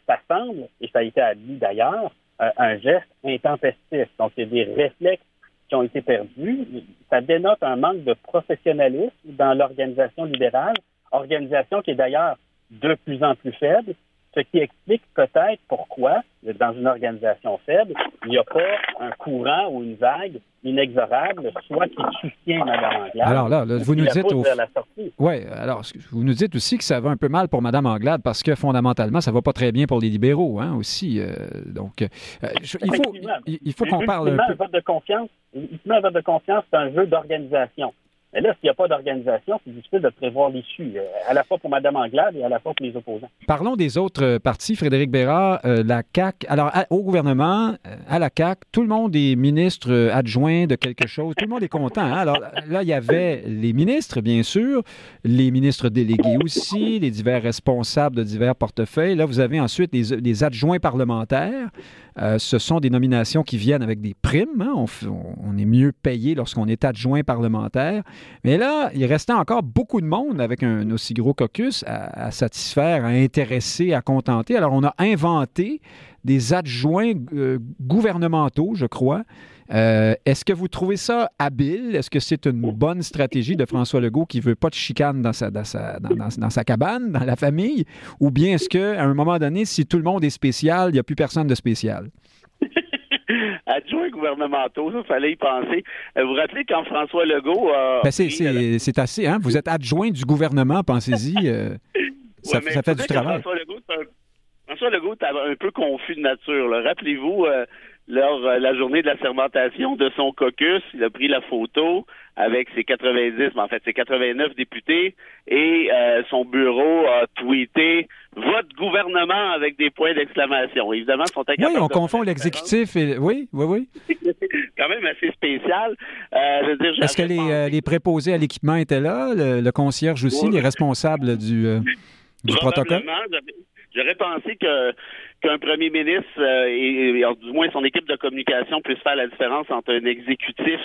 ça semble, et ça a été admis d'ailleurs, un geste intempestif. Donc, il y a des réflexes qui ont été perdus. Ça dénote un manque de professionnalisme dans l'organisation libérale, organisation qui est d'ailleurs de plus en plus faible, ce qui explique peut-être pourquoi, dans une organisation faible, il n'y a pas un courant ou une vague inexorable, soit qui soutient Mme Anglade. Alors là, vous nous dites Oui, alors vous nous dites aussi que ça va un peu mal pour Mme Anglade parce que fondamentalement, ça ne va pas très bien pour les libéraux, hein, aussi. Euh, donc, euh, il faut, il, faut qu'on parle un peu. Un vote de confiance, un vote de confiance, c'est un jeu d'organisation. Mais là, s'il n'y a pas d'organisation, c'est difficile de prévoir l'issue, euh, à la fois pour Mme Anglade et à la fois pour les opposants. Parlons des autres euh, partis. Frédéric Bérard, euh, la CAQ. Alors, au gouvernement, à la CAQ, tout le monde est ministre adjoint de quelque chose. Tout le monde est content. Hein? Alors là, il y avait les ministres, bien sûr, les ministres délégués aussi, les divers responsables de divers portefeuilles. Là, vous avez ensuite les adjoints parlementaires. Ce sont des nominations qui viennent avec des primes. Hein? On, est mieux payé lorsqu'on est adjoint parlementaire. Mais là, il restait encore beaucoup de monde avec un, aussi gros caucus à, satisfaire, à intéresser, à contenter. Alors, on a inventé des adjoints euh, gouvernementaux, je crois, euh, est-ce que vous trouvez ça habile? Est-ce que c'est une bonne stratégie de François Legault qui veut pas de chicane dans sa, dans sa, cabane, dans la famille? Ou bien est-ce qu'à un moment donné, si tout le monde est spécial, il n'y a plus personne de spécial? Adjoint gouvernementaux, ça fallait y penser. Euh, vous vous rappelez quand François Legault a. Ben c'est assez, hein? Vous êtes adjoint du gouvernement, pensez-y. Euh, ça, fait du travail. François Legault, François Legault un peu confus de nature. Rappelez-vous, lors de euh, la journée de la sermentation de son caucus, il a pris la photo avec ses 90, mais en fait ses 89 députés, et euh, son bureau a tweeté votre gouvernement avec des points d'exclamation. Évidemment, sont Oui, on confond l'exécutif et oui, oui, oui. quand même assez spécial. Euh, Est-ce que les, les, préposés à l'équipement étaient là, le, concierge aussi, les responsables du, du protocole? J'aurais pensé que qu'un premier ministre et, du moins son équipe de communication puisse faire la différence entre un exécutif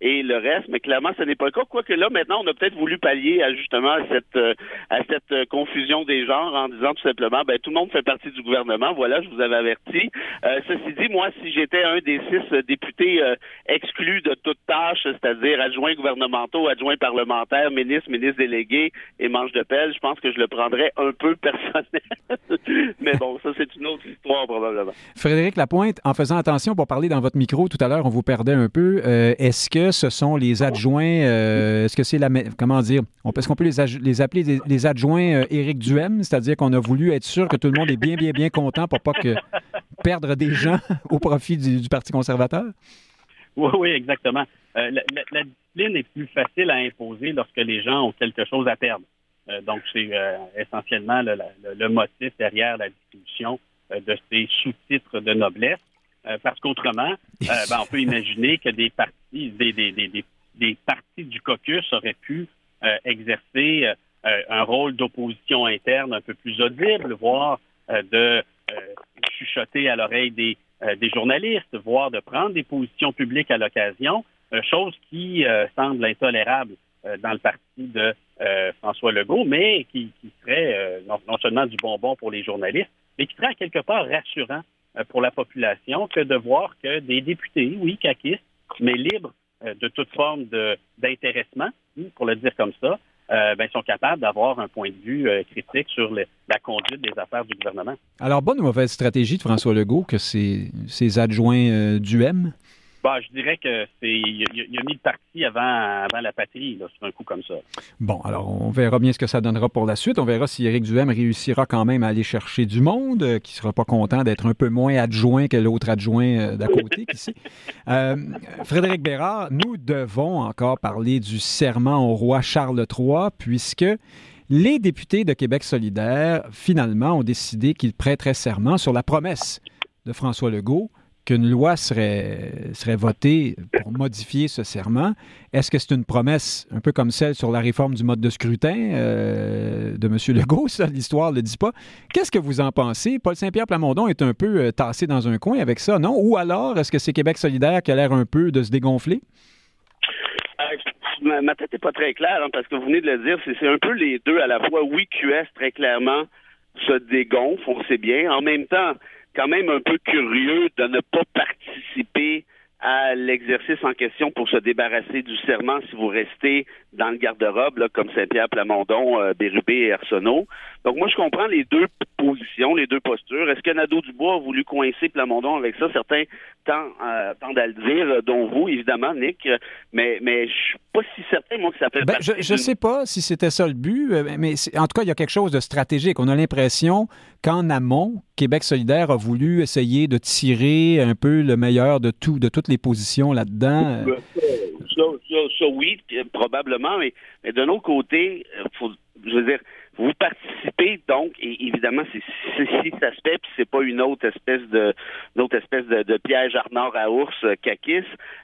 et le reste, mais clairement, ce n'est pas le cas. Quoique là, maintenant, on a peut-être voulu pallier justement à cette, euh, à cette euh, confusion des genres en disant tout simplement, ben, tout le monde fait partie du gouvernement. Voilà, je vous avais averti. Euh, ceci dit, moi, si j'étais un des six députés exclus de toute tâche, c'est-à-dire adjoints gouvernementaux, adjoints parlementaires, ministres, ministres délégués et manche de pelle, je pense que je le prendrais un peu personnel. mais bon, ça, c'est une autre histoire, probablement. Frédéric Lapointe, en faisant attention pour parler dans votre micro tout à l'heure, on vous perdait un peu. Est-ce que ce sont les adjoints, euh, est-ce que c'est la, comment dire, est-ce qu'on peut les, les appeler les, adjoints euh, Éric Duhem, c'est-à-dire qu'on a voulu être sûr que tout le monde est bien, bien, bien content pour pas que perdre des gens au profit du, Parti conservateur? Oui, oui, exactement. Euh, la, discipline est plus facile à imposer lorsque les gens ont quelque chose à perdre. donc, c'est essentiellement le, motif derrière la distribution de ces sous-titres de noblesse. parce qu'autrement, ben, on peut imaginer que des partis des, des, des, partis du caucus auraient pu euh, exercer euh, un rôle d'opposition interne un peu plus audible, voire euh, de chuchoter à l'oreille des, des journalistes, voire de prendre des positions publiques à l'occasion, chose qui semble intolérable dans le parti de François Legault, mais qui, serait non, non, seulement du bonbon pour les journalistes, mais qui serait quelque part rassurant pour la population que de voir que des députés, oui, caquistes, mais libres euh, de toute forme d'intéressement, pour le dire comme ça, euh, ben, sont capables d'avoir un point de vue euh, critique sur la conduite des affaires du gouvernement. Alors, bonne ou mauvaise stratégie de François Legault que ses, ses adjoints du M? Bah, je dirais que c'est il, a mis le parti avant, avant la patrie, sur un coup comme ça. Bon, alors on verra bien ce que ça donnera pour la suite. On verra si Éric Duhem réussira quand même à aller chercher du monde, euh, qui sera pas content d'être un peu moins adjoint que l'autre adjoint euh, d'à côté, sait. Euh, Frédéric Bérard, nous devons encore parler du serment au roi Charles III, puisque les députés de Québec solidaire, finalement, ont décidé qu'ils prêteraient serment sur la promesse de François Legault qu'une loi serait, votée pour modifier ce serment. Est-ce que c'est une promesse un peu comme celle sur la réforme du mode de scrutin euh, de M. Legault? Ça, l'histoire ne le dit pas. Qu'est-ce que vous en pensez? Paul Saint-Pierre Plamondon est un peu euh, tassé dans un coin avec ça, non? Ou alors, est-ce que c'est Québec solidaire qui a l'air un peu de se dégonfler? Euh, ma, tête n'est pas très claire, hein, parce que vous venez de le dire, c'est un peu les deux à la fois. Oui, QS, très clairement, se dégonfle, on sait bien. En même temps, quand même un peu curieux de ne pas participer à l'exercice en question pour se débarrasser du serment si vous restez dans le garde-robe, comme Saint-Pierre, Plamondon, euh, Bérubé et Arsenault. Donc moi, je comprends les deux positions, les deux postures. Est-ce que Nadeau-Dubois a voulu coincer Plamondon avec ça? Certains tendent, euh, à le dire, euh, dont vous, évidemment, Nick, mais, mais je suis pas si certain, moi, que ça fait ben, Je ne sais pas si c'était ça le but, mais en tout cas, il y a quelque chose de stratégique. On a l'impression qu'en amont, Québec solidaire a voulu essayer de tirer un peu le meilleur de tout, de toutes les positions là-dedans. Oui, probablement, mais, mais d'un autre côté, faut, je veux dire, vous participez donc, et évidemment, c'est se fait, puis c'est pas une autre espèce de, autre espèce de, de piège Arnor à ours euh,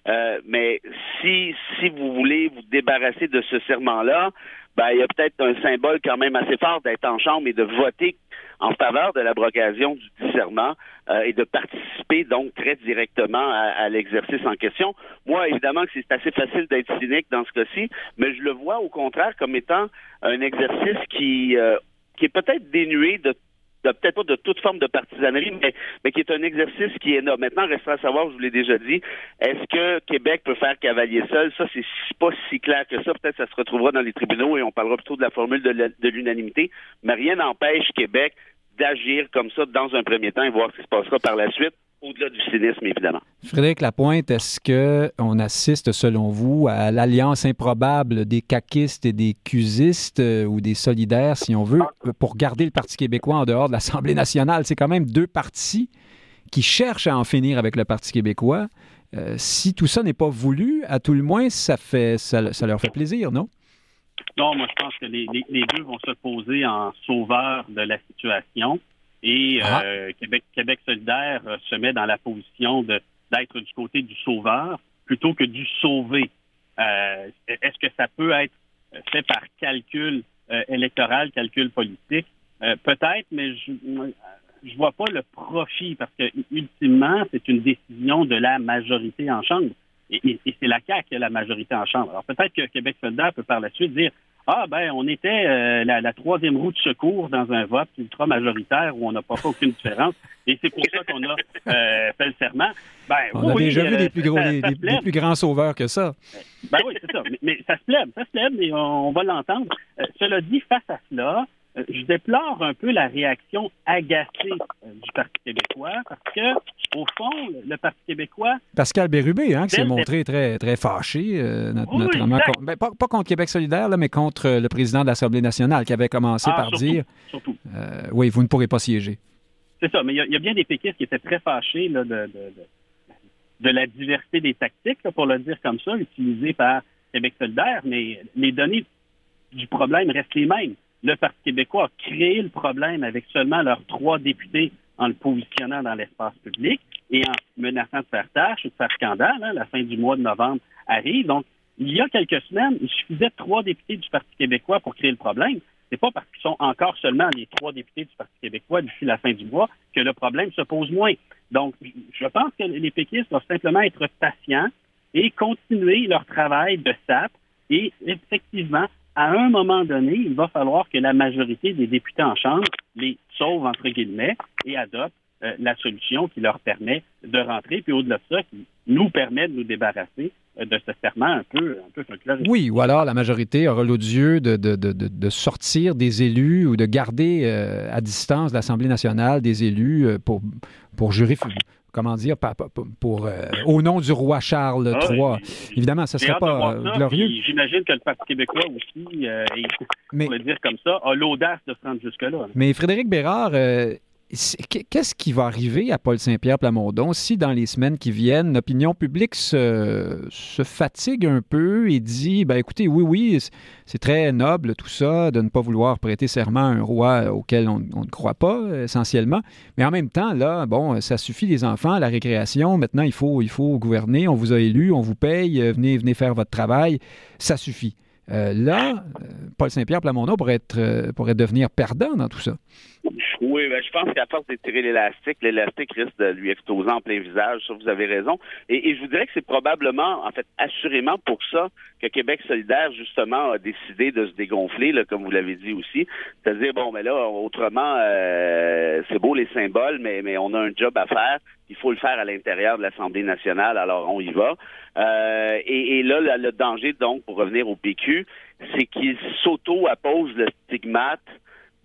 euh, mais si si vous voulez vous débarrasser de ce serment-là, ben il y a peut-être un symbole quand même assez fort d'être en chambre et de voter en faveur de l'abrogation du discernement euh, et de participer donc très directement à, l'exercice en question. Moi, évidemment que c'est assez facile d'être cynique dans ce cas-ci, mais je le vois au contraire comme étant un exercice qui, euh, qui est peut-être dénué de peut-être pas de toute forme de partisanerie, mais, mais qui est un exercice qui est énorme. Maintenant, restera à savoir, je vous l'ai déjà dit, est-ce que Québec peut faire cavalier seul? Ça, c'est pas si clair que ça. Peut-être que ça se retrouvera dans les tribunaux et on parlera plutôt de la formule de l'unanimité. Mais rien n'empêche Québec d'agir comme ça dans un premier temps et voir ce qui se passera par la suite au-delà du cynisme, évidemment. Frédéric Lapointe, est-ce qu'on assiste, selon vous, à l'alliance improbable des caquistes et des cusistes euh, ou des solidaires, si on veut, pour garder le Parti québécois en dehors de l'Assemblée nationale? C'est quand même deux partis qui cherchent à en finir avec le Parti québécois. Euh, si tout ça n'est pas voulu, à tout le moins, ça, fait, ça leur fait plaisir, non? Non, moi, je pense que les, deux vont se poser en sauveur de la situation. Et ah. euh, Québec, Québec solidaire euh, se met dans la position d'être du côté du sauveur plutôt que du sauvé. Euh, est-ce que ça peut être fait par calcul électoral, calcul politique? peut-être, mais je je vois pas le profit parce que ultimement, c'est une décision de la majorité en chambre. Et, c'est la CAQ qui a la majorité en chambre. Alors peut-être que Québec solidaire peut par la suite dire Ah ben on était euh, la, troisième roue de secours dans un vote ultra majoritaire où on n'a pas fait aucune différence. Et c'est pour ça qu'on a euh, fait le serment. Ben, on a déjà vu des, plus gros, des, plus grands sauveurs que ça. Ben oui, c'est ça. Mais, ça se plaît, ça se plaît, mais on, va l'entendre. Euh, cela dit, face à cela, euh, je déplore un peu la réaction agacée euh, du Parti québécois parce que, au fond, le Parti québécois. Pascal Bérubé, hein, qui s'est montré très, très fâché, euh, notamment. Ben, pas, contre Québec solidaire, là, mais contre le président de l'Assemblée nationale qui avait commencé ah, par dire Oui, vous ne pourrez pas siéger. C'est ça, mais il y, a bien des péquistes qui étaient très fâchés de, de, la diversité des tactiques, pour le dire comme ça, utilisées par Québec solidaire, mais les données du problème restent les mêmes le Parti québécois a créé le problème avec seulement leurs trois députés en le positionnant dans l'espace public et en menaçant de faire tâche ou de faire scandale. Hein. la fin du mois de novembre arrive. Donc, il y a quelques semaines, il suffisait trois députés du Parti québécois pour créer le problème. C'est pas parce qu'ils sont encore seulement les trois députés du Parti québécois d'ici la fin du mois que le problème se pose moins. Donc, je pense que les péquistes doivent simplement être patients et continuer leur travail de SAP et effectivement à un moment donné, il va falloir que la majorité des députés en Chambre les sauve, entre guillemets, et adopte euh, la solution qui leur permet de rentrer, puis au-delà de ça, qui nous permet de nous débarrasser euh, de ce serment un peu, un peu Oui, ou alors la majorité aura l'odieux de, de, sortir des élus ou de garder euh, à distance l'Assemblée nationale des élus pour, pour jurer comment dire, pour, euh, au nom du roi Charles III. Ah Évidemment, ce ne serait pas euh, glorieux. J'imagine que le Parti québécois aussi, euh, pour le dire comme ça, a l'audace de se rendre jusque-là. Mais Frédéric Bérard, Qu'est-ce qui va arriver à Paul Saint-Pierre Plamondon si dans les semaines qui viennent, l'opinion publique se, fatigue un peu et dit ben écoutez, oui, oui, c'est très noble tout ça de ne pas vouloir prêter serment à un roi auquel on, ne croit pas essentiellement, mais en même temps, là, bon, ça suffit les enfants, la récréation, maintenant il faut, il faut gouverner, on vous a élu, on vous paye, venez, venez faire votre travail, ça suffit. Euh, là, euh, Paul Saint-Pierre Plamondon pourrait, être, euh, pourrait devenir perdant dans tout ça. Oui, ben, je pense qu'à force d'étirer l'élastique, l'élastique risque de lui exploser en plein visage. Ça, vous avez raison. Et, je vous dirais que c'est probablement, en fait, assurément pour ça que Québec solidaire, justement, a décidé de se dégonfler, comme vous l'avez dit aussi. C'est-à-dire, bon, mais là, autrement, c'est beau les symboles, mais, on a un job à faire. Il faut le faire à l'intérieur de l'Assemblée nationale, alors on y va. Et, là, le, danger, donc, pour revenir au PQ, c'est qu'il s'auto-appose le stigmate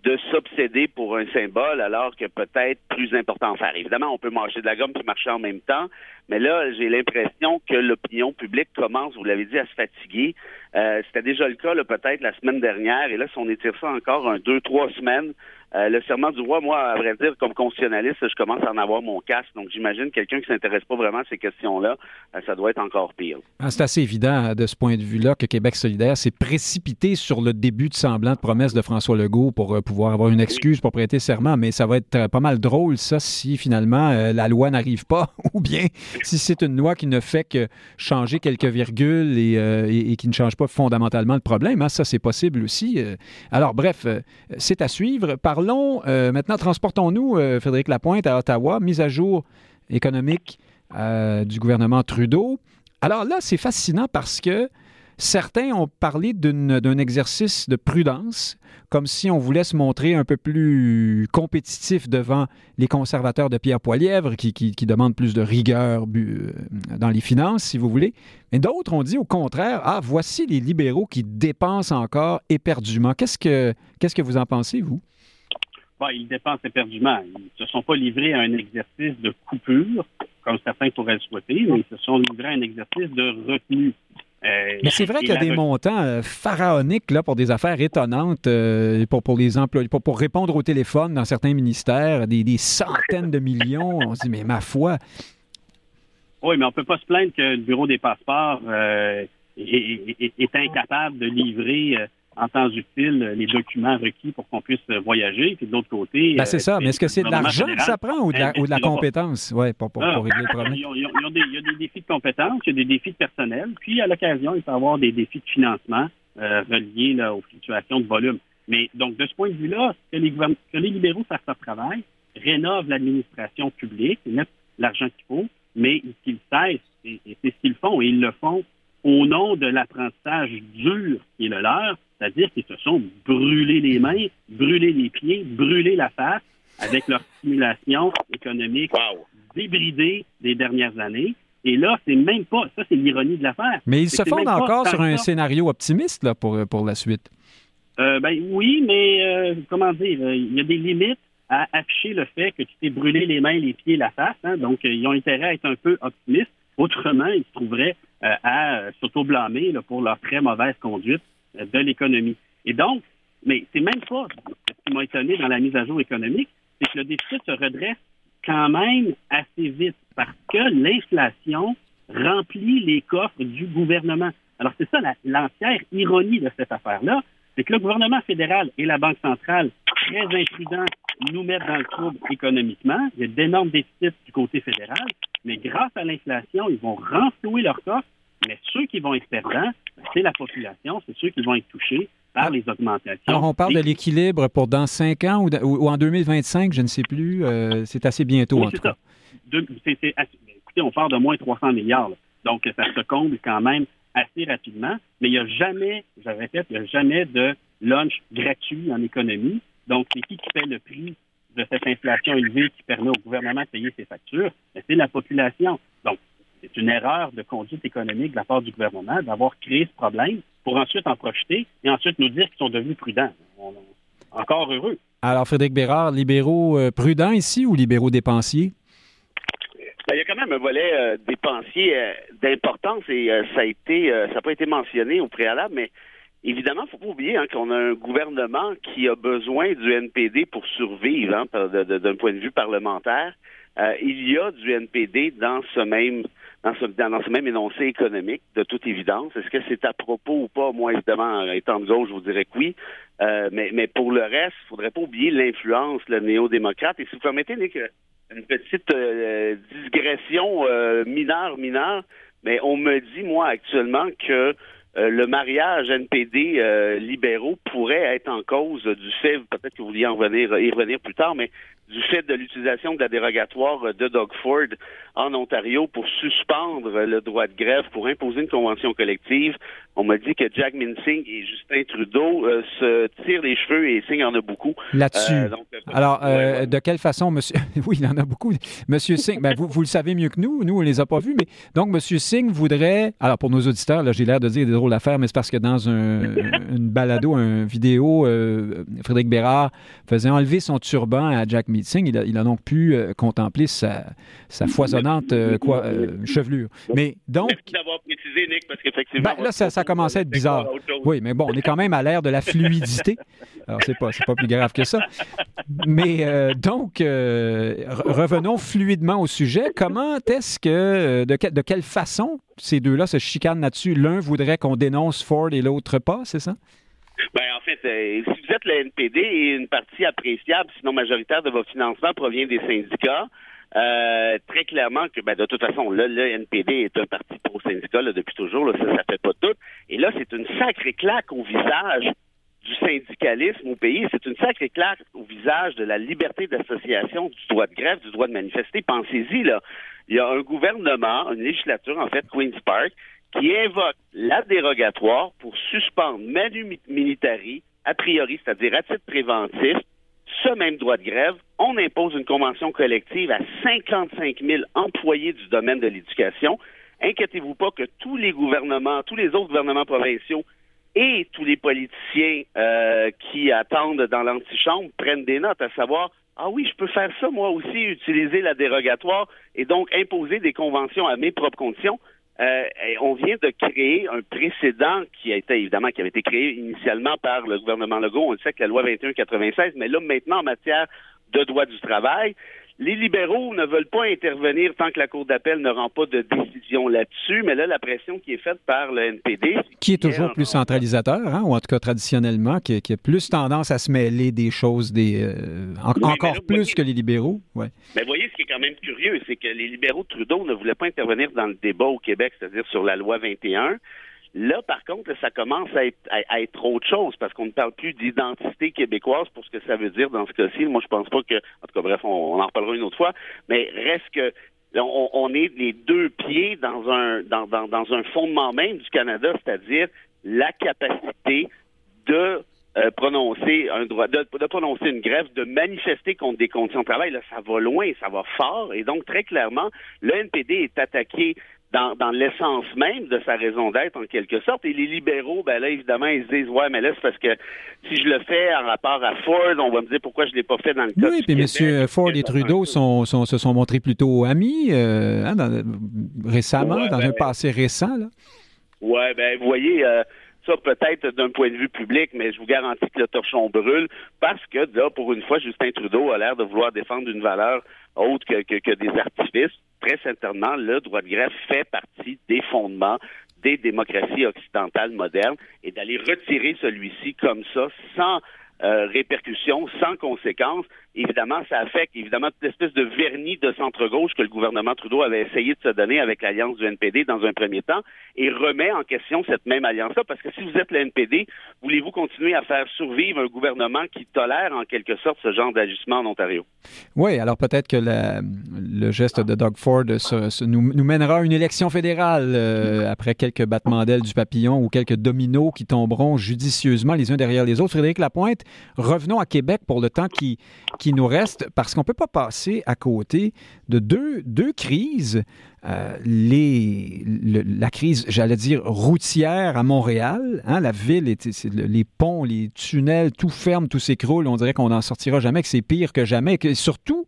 de s'obséder pour un symbole alors que peut-être plus important à faire. Évidemment, on peut marcher de la gomme et marcher en même temps, mais là, j'ai l'impression que l'opinion publique commence, vous l'avez dit, à se fatiguer. Euh, C'était déjà le cas peut-être la semaine dernière, et là, si on étire ça encore un deux, trois semaines, euh, le serment du roi, moi, à vrai dire, comme constitutionnaliste, je commence à en avoir mon casque. Donc, j'imagine quelqu'un qui s'intéresse pas vraiment à ces questions-là, euh, ça doit être encore pire. Ah, c'est assez évident hein, de ce point de vue-là que Québec solidaire s'est précipité sur le début de semblant de promesse de François Legault pour euh, pouvoir avoir une excuse pour prêter serment. Mais ça va être pas mal drôle, ça, si finalement la loi n'arrive pas, ou bien si c'est une loi qui ne fait que changer quelques virgules et, qui ne change pas fondamentalement le problème. Hein. Ça, c'est possible aussi. Alors, bref, c'est à suivre. Euh, maintenant, transportons-nous, euh, Frédéric Lapointe, à Ottawa, mise à jour économique euh, du gouvernement Trudeau. Alors là, c'est fascinant parce que certains ont parlé d'un exercice de prudence, comme si on voulait se montrer un peu plus compétitif devant les conservateurs de Pierre Poilièvre, qui, qui demandent plus de rigueur dans les finances, si vous voulez. Mais d'autres ont dit au contraire, ah, voici les libéraux qui dépensent encore éperdument. Que, qu'est-ce que vous en pensez, vous? Ils dépensent éperdument. Ils ne se sont pas livrés à un exercice de coupure, comme certains pourraient le souhaiter, mais ils se sont livrés à un exercice de retenue. Euh, mais c'est vrai qu'il y a des montants euh, pharaoniques là, pour des affaires étonnantes, euh, pour, pour les employés, pour, pour, répondre au téléphone dans certains ministères, des, centaines de millions. On se dit, mais ma foi. Oui, mais on ne peut pas se plaindre que le Bureau des passeports est, est, incapable de livrer en temps utile les documents requis pour qu'on puisse voyager. Puis de l'autre côté. Ben, c'est ça. Mais est-ce que c'est de l'argent que ça prend ou de la, ou de la compétence? Oui, pour, pour, ah, régler le problème. Il y, a des défis de compétence, il y a des défis de personnel. Puis, à l'occasion, il peut y avoir des défis de financement euh, reliés aux fluctuations de volume. Mais donc, de ce point de vue-là, que les, que les libéraux fassent leur travail, rénovent l'administration publique, mettent l'argent qu'il faut, mais qu'ils cessent, et, c'est ce qu'ils font, et ils le font au nom de l'apprentissage dur qui est le leur, c'est-à-dire qu'ils se sont brûlés les mains, brûlés les pieds, brûlés la face avec leur stimulation économique débridée des dernières années. Et là, c'est même pas, ça c'est l'ironie de l'affaire. Mais ils se fondent encore sur un scénario optimiste là, pour, pour la suite. Euh, ben oui, mais euh, comment dire, euh, il y a des limites à afficher le fait que tu t'es brûlé les mains, les pieds, la face. Hein. donc, ils ont intérêt à être un peu optimistes. Autrement, ils se trouveraient à s'auto-blâmer pour leur très mauvaise conduite de l'économie. Et donc, mais c'est même pas ce qui m'a étonné dans la mise à jour économique, c'est que le déficit se redresse quand même assez vite parce que l'inflation remplit les coffres du gouvernement. Alors, c'est ça l'entière ironie de cette affaire-là, c'est que le gouvernement fédéral et la Banque centrale, très imprudents, nous mettent dans le trouble économiquement. Il y a d'énormes déficits du côté fédéral, mais grâce à l'inflation, ils vont renflouer leurs coffres. Mais ceux qui vont être perdants, c'est la population, c'est ceux qui vont être touchés par les augmentations. Alors, on parle de l'équilibre pour dans cinq ans ou, en 2025, je ne sais plus. Euh, c'est assez bientôt, en tout cas. écoutez, on parle de moins 300 milliards. Donc, ça se comble quand même assez rapidement, mais il n'y a jamais, je répète, il n'y a jamais de lunch gratuit en économie. Donc, c'est qui qui paie le prix de cette inflation élevée qui permet au gouvernement de payer ses factures? Ben, c'est la population. C'est une erreur de conduite économique de la part du gouvernement d'avoir créé ce problème pour ensuite en profiter et ensuite nous dire qu'ils sont devenus prudents. encore heureux. Alors, Frédéric Bérard, libéraux euh, prudents ici ou libéraux dépensiers? Ben, il y a quand même un volet euh, dépensier euh, d'importance et euh, ça a été, ça n'a pas été mentionné au préalable, mais évidemment, il ne faut pas oublier hein, qu'on a un gouvernement qui a besoin du NPD pour survivre hein, d'un point de vue parlementaire. il y a du NPD dans ce même dans ce, même énoncé économique, de toute évidence. Est-ce que c'est à propos ou pas? Moi, évidemment, étant de gauche, je vous dirais que oui. mais, mais pour le reste, il ne faudrait pas oublier l'influence, le néo-démocrate. Et si vous permettez, Nick, une petite euh, digression euh, mineure, mineure, mais on me dit, moi, actuellement, que euh, le mariage NPD libéraux pourrait être en cause du fait, peut-être que vous vouliez y revenir plus tard, mais du fait de l'utilisation de la dérogatoire de Doug Ford en Ontario pour suspendre le droit de grève, pour imposer une convention collective. On m'a dit que Jack Minsing et Justin Trudeau euh, se tirent les cheveux et Singh en a beaucoup. Là-dessus. Euh, euh, Alors, de quelle façon, monsieur... oui, il en a beaucoup. Monsieur Singh, ben, vous, vous, le savez mieux que nous. Nous, on ne les a pas vus. Mais donc, monsieur Singh voudrait... Alors, pour nos auditeurs, là, j'ai l'air de dire des drôles d'affaires, mais c'est parce que dans un, une balado, une vidéo, Frédéric Bérard faisait enlever son turban à Jack Minsing. Il a, il a donc pu contempler sa, sa foisonnante quoi, chevelure. Mais donc... Merci d'avoir précisé, Nick, parce qu'effectivement... Ben, là, ça, ça commençait à être bizarre. Oui, mais bon, on est quand même à l'ère de la fluidité. Alors, c'est pas, pas plus grave que ça. Mais euh, donc, euh, revenons fluidement au sujet. Comment est-ce que, euh, de, de quelle façon ces deux-là se chicanent là-dessus? L'un voudrait qu'on dénonce Ford et l'autre pas, c'est ça? Ben, en fait, si vous êtes le NPD et une partie appréciable, sinon majoritaire de votre financement provient des syndicats, euh, très clairement que, ben, de toute façon, là, le NPD est un parti pro-syndical depuis toujours, là, ça, ça fait pas tout. Et là, c'est une sacrée claque au visage du syndicalisme au pays. C'est une sacrée claque au visage de la liberté d'association, du droit de grève, du droit de manifester. Pensez-y, là. Il y a un gouvernement, une législature, en fait, Queen's Park, qui invoque la dérogatoire pour suspendre manu militari, a priori, c'est-à-dire à titre préventif, ce même droit de grève, on impose une convention collective à 55 000 employés du domaine de l'éducation. Inquiétez-vous pas que tous les gouvernements, tous les autres gouvernements provinciaux et tous les politiciens euh, qui attendent dans l'antichambre prennent des notes, à savoir ah oui, je peux faire ça moi aussi, utiliser la dérogatoire et donc imposer des conventions à mes propres conditions. Euh, on vient de créer un précédent qui a été évidemment qui avait été créé initialement par le gouvernement Legault. On sait que la loi 2196, mais là maintenant en matière de droit du travail, les libéraux ne veulent pas intervenir tant que la Cour d'appel ne rend pas de décision là-dessus, mais là, la pression qui est faite par le NPD... Qui est toujours plus centralisateur, hein, ou en tout cas traditionnellement, qui, a plus tendance à se mêler des choses des euh, encore plus que les libéraux. Ouais. Mais voyez, ce qui est quand même curieux, c'est que les libéraux de Trudeau ne voulaient pas intervenir dans le débat au Québec, c'est-à-dire sur la loi 21. Là, par contre, ça commence à être, autre chose parce qu'on ne parle plus d'identité québécoise pour ce que ça veut dire dans ce cas-ci. Moi, je pense pas que, en tout cas, bref, on, en reparlera une autre fois, mais reste que on, on, est les deux pieds dans un fondement même du Canada, c'est-à-dire la capacité de euh, prononcer de, prononcer une grève, de manifester contre des conditions de travail, là, ça va loin, ça va fort. Et donc, très clairement, le NPD est attaqué dans, dans l'essence même de sa raison d'être, en quelque sorte. Et les libéraux, ben là, évidemment, ils se disent, ouais, mais là, c'est parce que si je le fais en rapport à Ford, on va me dire pourquoi je ne l'ai pas fait dans le cas Oui, puis M. Ford et Trudeau sont, sont, se sont montrés plutôt amis euh, hein, dans, récemment, dans un ben, passé récent. Là. Ouais, ben, vous voyez... Euh, ça, peut-être d'un point de vue public, mais je vous garantis que le torchon brûle parce que, là, pour une fois, Justin Trudeau a l'air de vouloir défendre une valeur autre que, que, que des artifices. Très certainement, le droit de grève fait partie des fondements des démocraties occidentales modernes et d'aller retirer celui-ci comme ça sans euh, répercussions, sans conséquences, évidemment, ça affecte évidemment toute espèce de vernis de centre-gauche que le gouvernement Trudeau avait essayé de se donner avec l'alliance du NPD dans un premier temps et remet en question cette même alliance-là parce que si vous êtes le NPD, voulez-vous continuer à faire survivre un gouvernement qui tolère en quelque sorte ce genre d'ajustement en Ontario? Oui, alors peut-être que le geste de Doug Ford nous, nous, mènera à une élection fédérale euh, après quelques battements d'ailes du papillon ou quelques dominos qui tomberont judicieusement les uns derrière les autres. Frédéric Lapointe, revenons à Québec pour le temps qui qui nous reste, parce qu'on ne peut pas passer à côté de deux, deux crises. Euh, les, la crise, j'allais dire, routière à Montréal. Hein, la ville, les ponts, les tunnels, tout ferme, tout s'écroule. On dirait qu'on n'en sortira jamais, que c'est pire que jamais. Que, surtout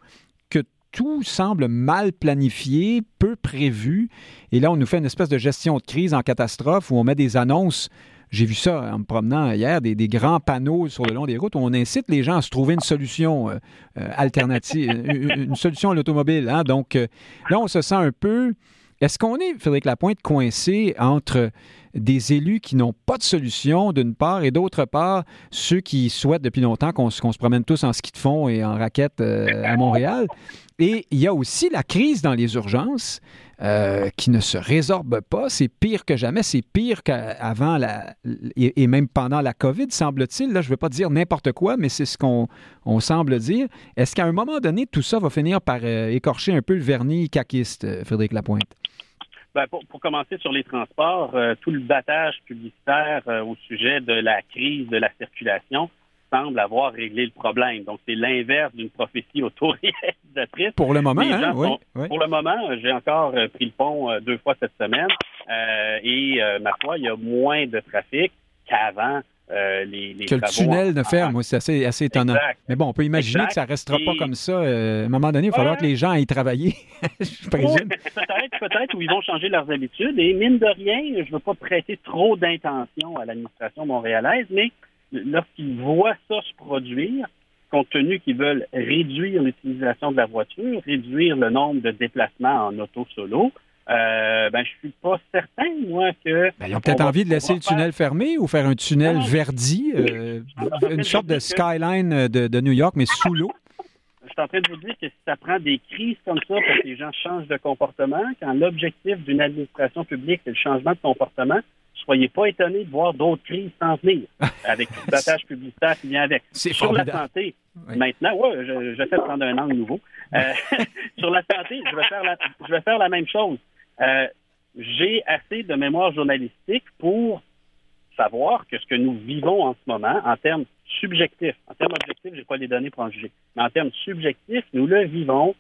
que tout semble mal planifié, peu prévu. Et là, on nous fait une espèce de gestion de crise en catastrophe où on met des annonces j'ai vu ça en me promenant hier, des, grands panneaux sur le long des routes où on incite les gens à se trouver une solution euh, euh, alternative, une, solution à l'automobile. Hein. Donc euh, là, on se sent un peu. Est-ce qu'on est, Frédéric Lapointe, coincé entre des élus qui n'ont pas de solution, d'une part, et d'autre part, ceux qui souhaitent depuis longtemps qu'on se promène tous en ski de fond et en raquette à Montréal? Et il y a aussi la crise dans les urgences. Euh, qui ne se résorbe pas. C'est pire que jamais. C'est pire qu'avant la, et, même pendant la COVID, semble-t-il. Là, je ne veux pas dire n'importe quoi, mais c'est ce qu'on on semble dire. Est-ce qu'à un moment donné, tout ça va finir par euh, écorcher un peu le vernis caquiste, euh, Frédéric Lapointe? Ben, pour, commencer sur les transports, tout le battage publicitaire au sujet de la crise de la circulation semble avoir réglé le problème. Donc, c'est l'inverse d'une prophétie autoréalisatrice. Pour le moment, hein? oui, Pour le moment, j'ai encore euh, pris le pont euh, deux fois cette semaine euh, et, ma foi, il y a moins de trafic qu'avant. les, que le tunnel ne ferme, c'est assez, assez étonnant. Mais bon, on peut imaginer que ça ne restera pas comme ça. à un moment donné, il va falloir que les gens aillent travailler, je présume. peut-être, peut-être, où ils vont changer leurs habitudes. Et mine de rien, je ne veux pas prêter trop d'intention à l'administration montréalaise, mais lorsqu'ils voient ça se produire, compte tenu qu'ils veulent réduire l'utilisation de la voiture, réduire le nombre de déplacements en auto solo, euh, ben, je suis pas certain, moi, que. Ben, ils ont peut-être envie de laisser le tunnel fermé ou faire un tunnel verdi, euh, une sorte de skyline de, New York, mais sous l'eau. Je suis en train de vous dire que si ça prend des crises comme ça pour que les gens changent de comportement, quand l'objectif d'une administration publique, c'est le changement de comportement, soyez pas étonnés de voir d'autres crises s'en venir avec le battage publicitaire qui vient avec. Sur la santé, maintenant, ouais, je, je fais prendre un angle nouveau. Euh, sur la santé, je vais faire la, je vais faire la même chose. Euh, j'ai assez de mémoire journalistique pour savoir que ce que nous vivons en ce moment, en termes subjectifs, en termes objectifs, je n'ai pas les données pour en juger, mais en termes subjectifs, nous le vivons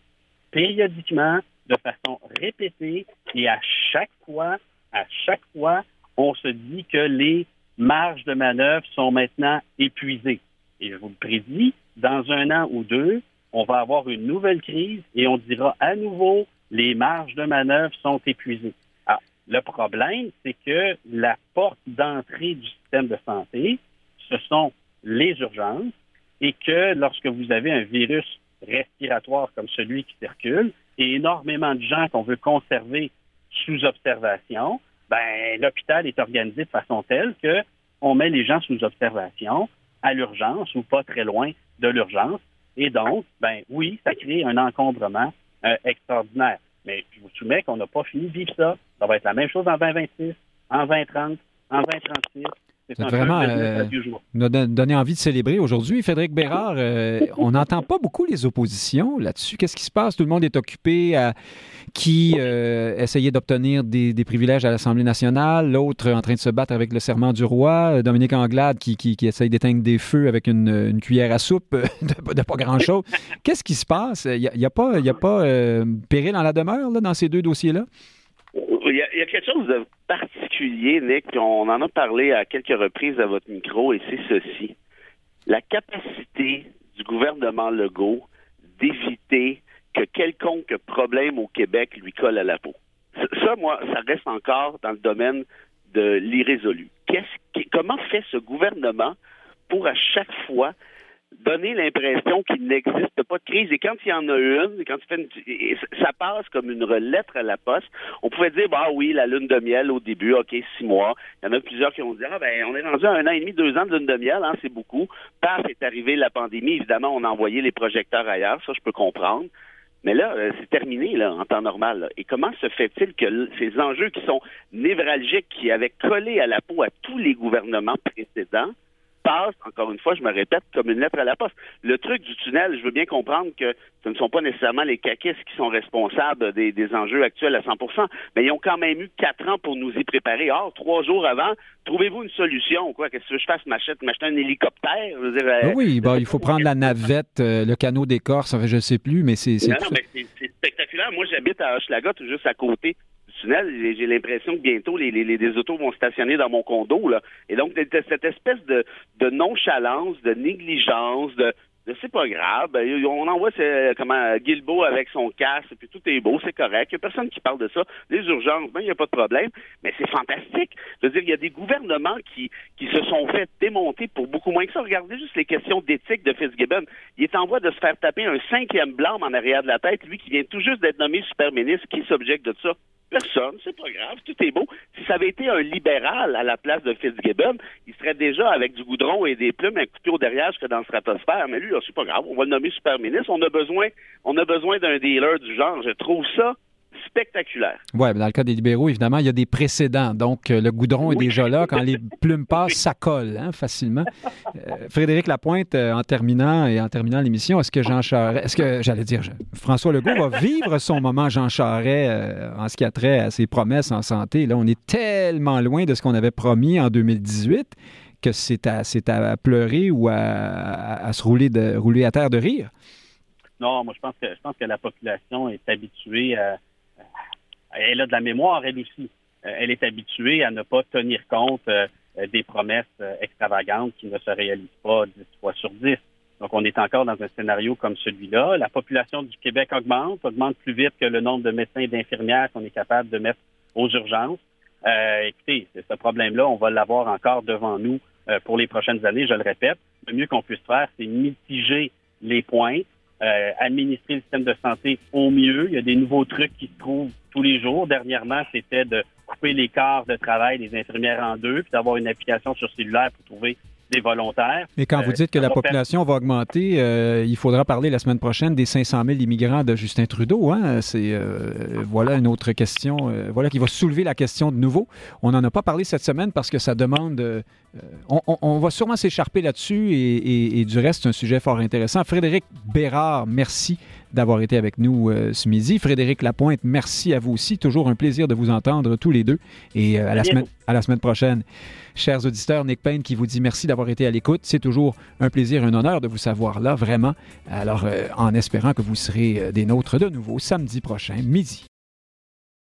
périodiquement, de façon répétée, et à chaque fois, à chaque fois, on se dit que les marges de manœuvre sont maintenant épuisées. Et je vous le prédis, dans un an ou deux, on va avoir une nouvelle crise et on dira à nouveau les marges de manœuvre sont épuisées. Alors, le problème, c'est que la porte d'entrée du système de santé, ce sont les urgences et que lorsque vous avez un virus respiratoire comme celui qui circule et énormément de gens qu'on veut conserver sous observation, ben, l'hôpital est organisé de façon telle que on met les gens sous observation à l'urgence ou pas très loin de l'urgence. Et donc, ben oui, ça crée un encombrement euh, extraordinaire. Mais je vous soumets qu'on n'a pas fini de vivre ça. Ça va être la même chose en 2026, en 2030 en 2036. C'est vraiment euh, nous donné envie de célébrer aujourd'hui. Frédéric Bérard, euh, on n'entend pas beaucoup les oppositions là-dessus. Qu'est-ce qui se passe? Tout le monde est occupé à qui euh, essayait d'obtenir des, privilèges à l'Assemblée nationale, l'autre en train de se battre avec le serment du roi, Dominique Anglade qui, qui, essaye d'éteindre des feux avec une, cuillère à soupe de, pas grand-chose. Qu'est-ce qui se passe? Il n'y a, pas, y a pas péril dans la demeure là, dans ces deux dossiers-là? Il y, a, quelque chose de particulier, Nick, on en a parlé à quelques reprises à votre micro, et c'est ceci. La capacité du gouvernement Legault d'éviter que quelconque problème au Québec lui colle à la peau. Ça, moi, ça reste encore dans le domaine de l'irrésolu. comment fait ce gouvernement pour à chaque fois donner l'impression qu'il n'existe pas de crise. Et quand il y en a une, quand tu fais une, ça passe comme une lettre à la poste. On pouvait dire, bah oui, la lune de miel au début, ok, six mois. Il y en a plusieurs qui ont dit, ah ben, on est rendu à un an et demi, deux ans de lune de miel, hein, c'est beaucoup. Paf, est arrivé la pandémie. Évidemment, on a envoyé les projecteurs ailleurs, ça je peux comprendre. Mais là, euh, c'est terminé là, en temps normal. Et comment se fait-il que ces enjeux qui sont névralgiques, qui avaient collé à la peau à tous les gouvernements précédents, passe, encore une fois, je me répète, comme une lettre à la poste. Le truc du tunnel, je veux bien comprendre que ce ne sont pas nécessairement les caquistes qui sont responsables des, enjeux actuels à 100% mais ils ont quand même eu quatre ans pour nous y préparer. Or, trois jours avant, trouvez-vous une solution, quoi? Qu'est-ce que je fasse? M'acheter un hélicoptère? Euh, oui, il faut prendre la navette, euh, le canot d'écorce, je ne sais plus, mais c'est... Non, non, mais c'est spectaculaire. Moi, j'habite à Hochelaga, tout juste à côté tunnel, j'ai l'impression que bientôt les, autos vont stationner dans mon condo. Là. Et donc, cette espèce de, de nonchalance, de négligence, de, c'est pas grave. Ben, on envoie comment Guilbeault avec son casque, puis tout est beau, c'est correct. Il n'y a personne qui parle de ça. Les urgences, ben, il n'y a pas de problème. Mais c'est fantastique. Je veux dire, il y a des gouvernements qui, qui se sont fait démonter pour beaucoup moins que ça. Regardez juste les questions d'éthique de Fitzgibbon. Il est en voie de se faire taper un cinquième blâme en arrière de la tête, lui qui vient tout juste d'être nommé super ministre. Qui s'objecte de ça? Personne, c'est pas grave, tout est beau. Si ça avait été un libéral à la place de Fitzgibbon, il serait déjà avec du goudron et des plumes un couteau derrière que dans le stratosphère. Mais lui, c'est pas grave, on va le nommer super ministre. On a besoin, on a besoin d'un dealer du genre. Je trouve ça spectaculaire. Oui, dans le cas des libéraux, évidemment, il y a des précédents. Donc, euh, le goudron est déjà là. Quand les plumes passent, ça colle hein, facilement. Euh, Frédéric Lapointe, euh, en terminant et en terminant l'émission, est-ce que Jean Charest, est-ce que, j'allais dire, François Legault va vivre son moment Jean Charest en ce qui a trait à ses promesses en santé? Là, on est tellement loin de ce qu'on avait promis en 2018 que c'est à, à, pleurer ou à, se rouler, de, rouler à terre de rire. Non, moi je pense que je pense que la population est habituée à, elle a de la mémoire, elle aussi. Euh, elle est habituée à ne pas tenir compte euh, des promesses euh, extravagantes qui ne se réalisent pas 10 fois sur 10. Donc, on est encore dans un scénario comme celui-là. La population du Québec augmente, augmente plus vite que le nombre de médecins et d'infirmières qu'on est capable de mettre aux urgences. écoutez, ce problème-là, on va l'avoir encore devant nous pour les prochaines années, je le répète. Le mieux qu'on puisse faire, c'est mitiger les points, administrer le système de santé au mieux. Il y a des nouveaux trucs qui se trouvent tous les jours. Dernièrement, c'était de couper les quarts de travail des infirmières en deux, puis d'avoir une application sur cellulaire pour trouver des volontaires. Mais quand vous euh, dites que la population va augmenter, euh, il faudra parler la semaine prochaine des 500 000 immigrants de Justin Trudeau. Hein? C'est euh, voilà une autre question, voilà qui va soulever la question de nouveau. On n'en a pas parlé cette semaine parce que ça demande. On, va sûrement s'écharper là-dessus et, et, du reste, c'est un sujet fort intéressant. Frédéric Bérard, merci d'avoir été avec nous ce midi. Frédéric Lapointe, merci à vous aussi. Toujours un plaisir de vous entendre tous les deux et à la semaine à la semaine prochaine. Chers auditeurs, Nick Payne qui vous dit merci d'avoir été à l'écoute. C'est toujours un plaisir, un honneur de vous savoir là, vraiment. Alors, euh, en espérant que vous serez euh, des nôtres de nouveau samedi prochain, midi.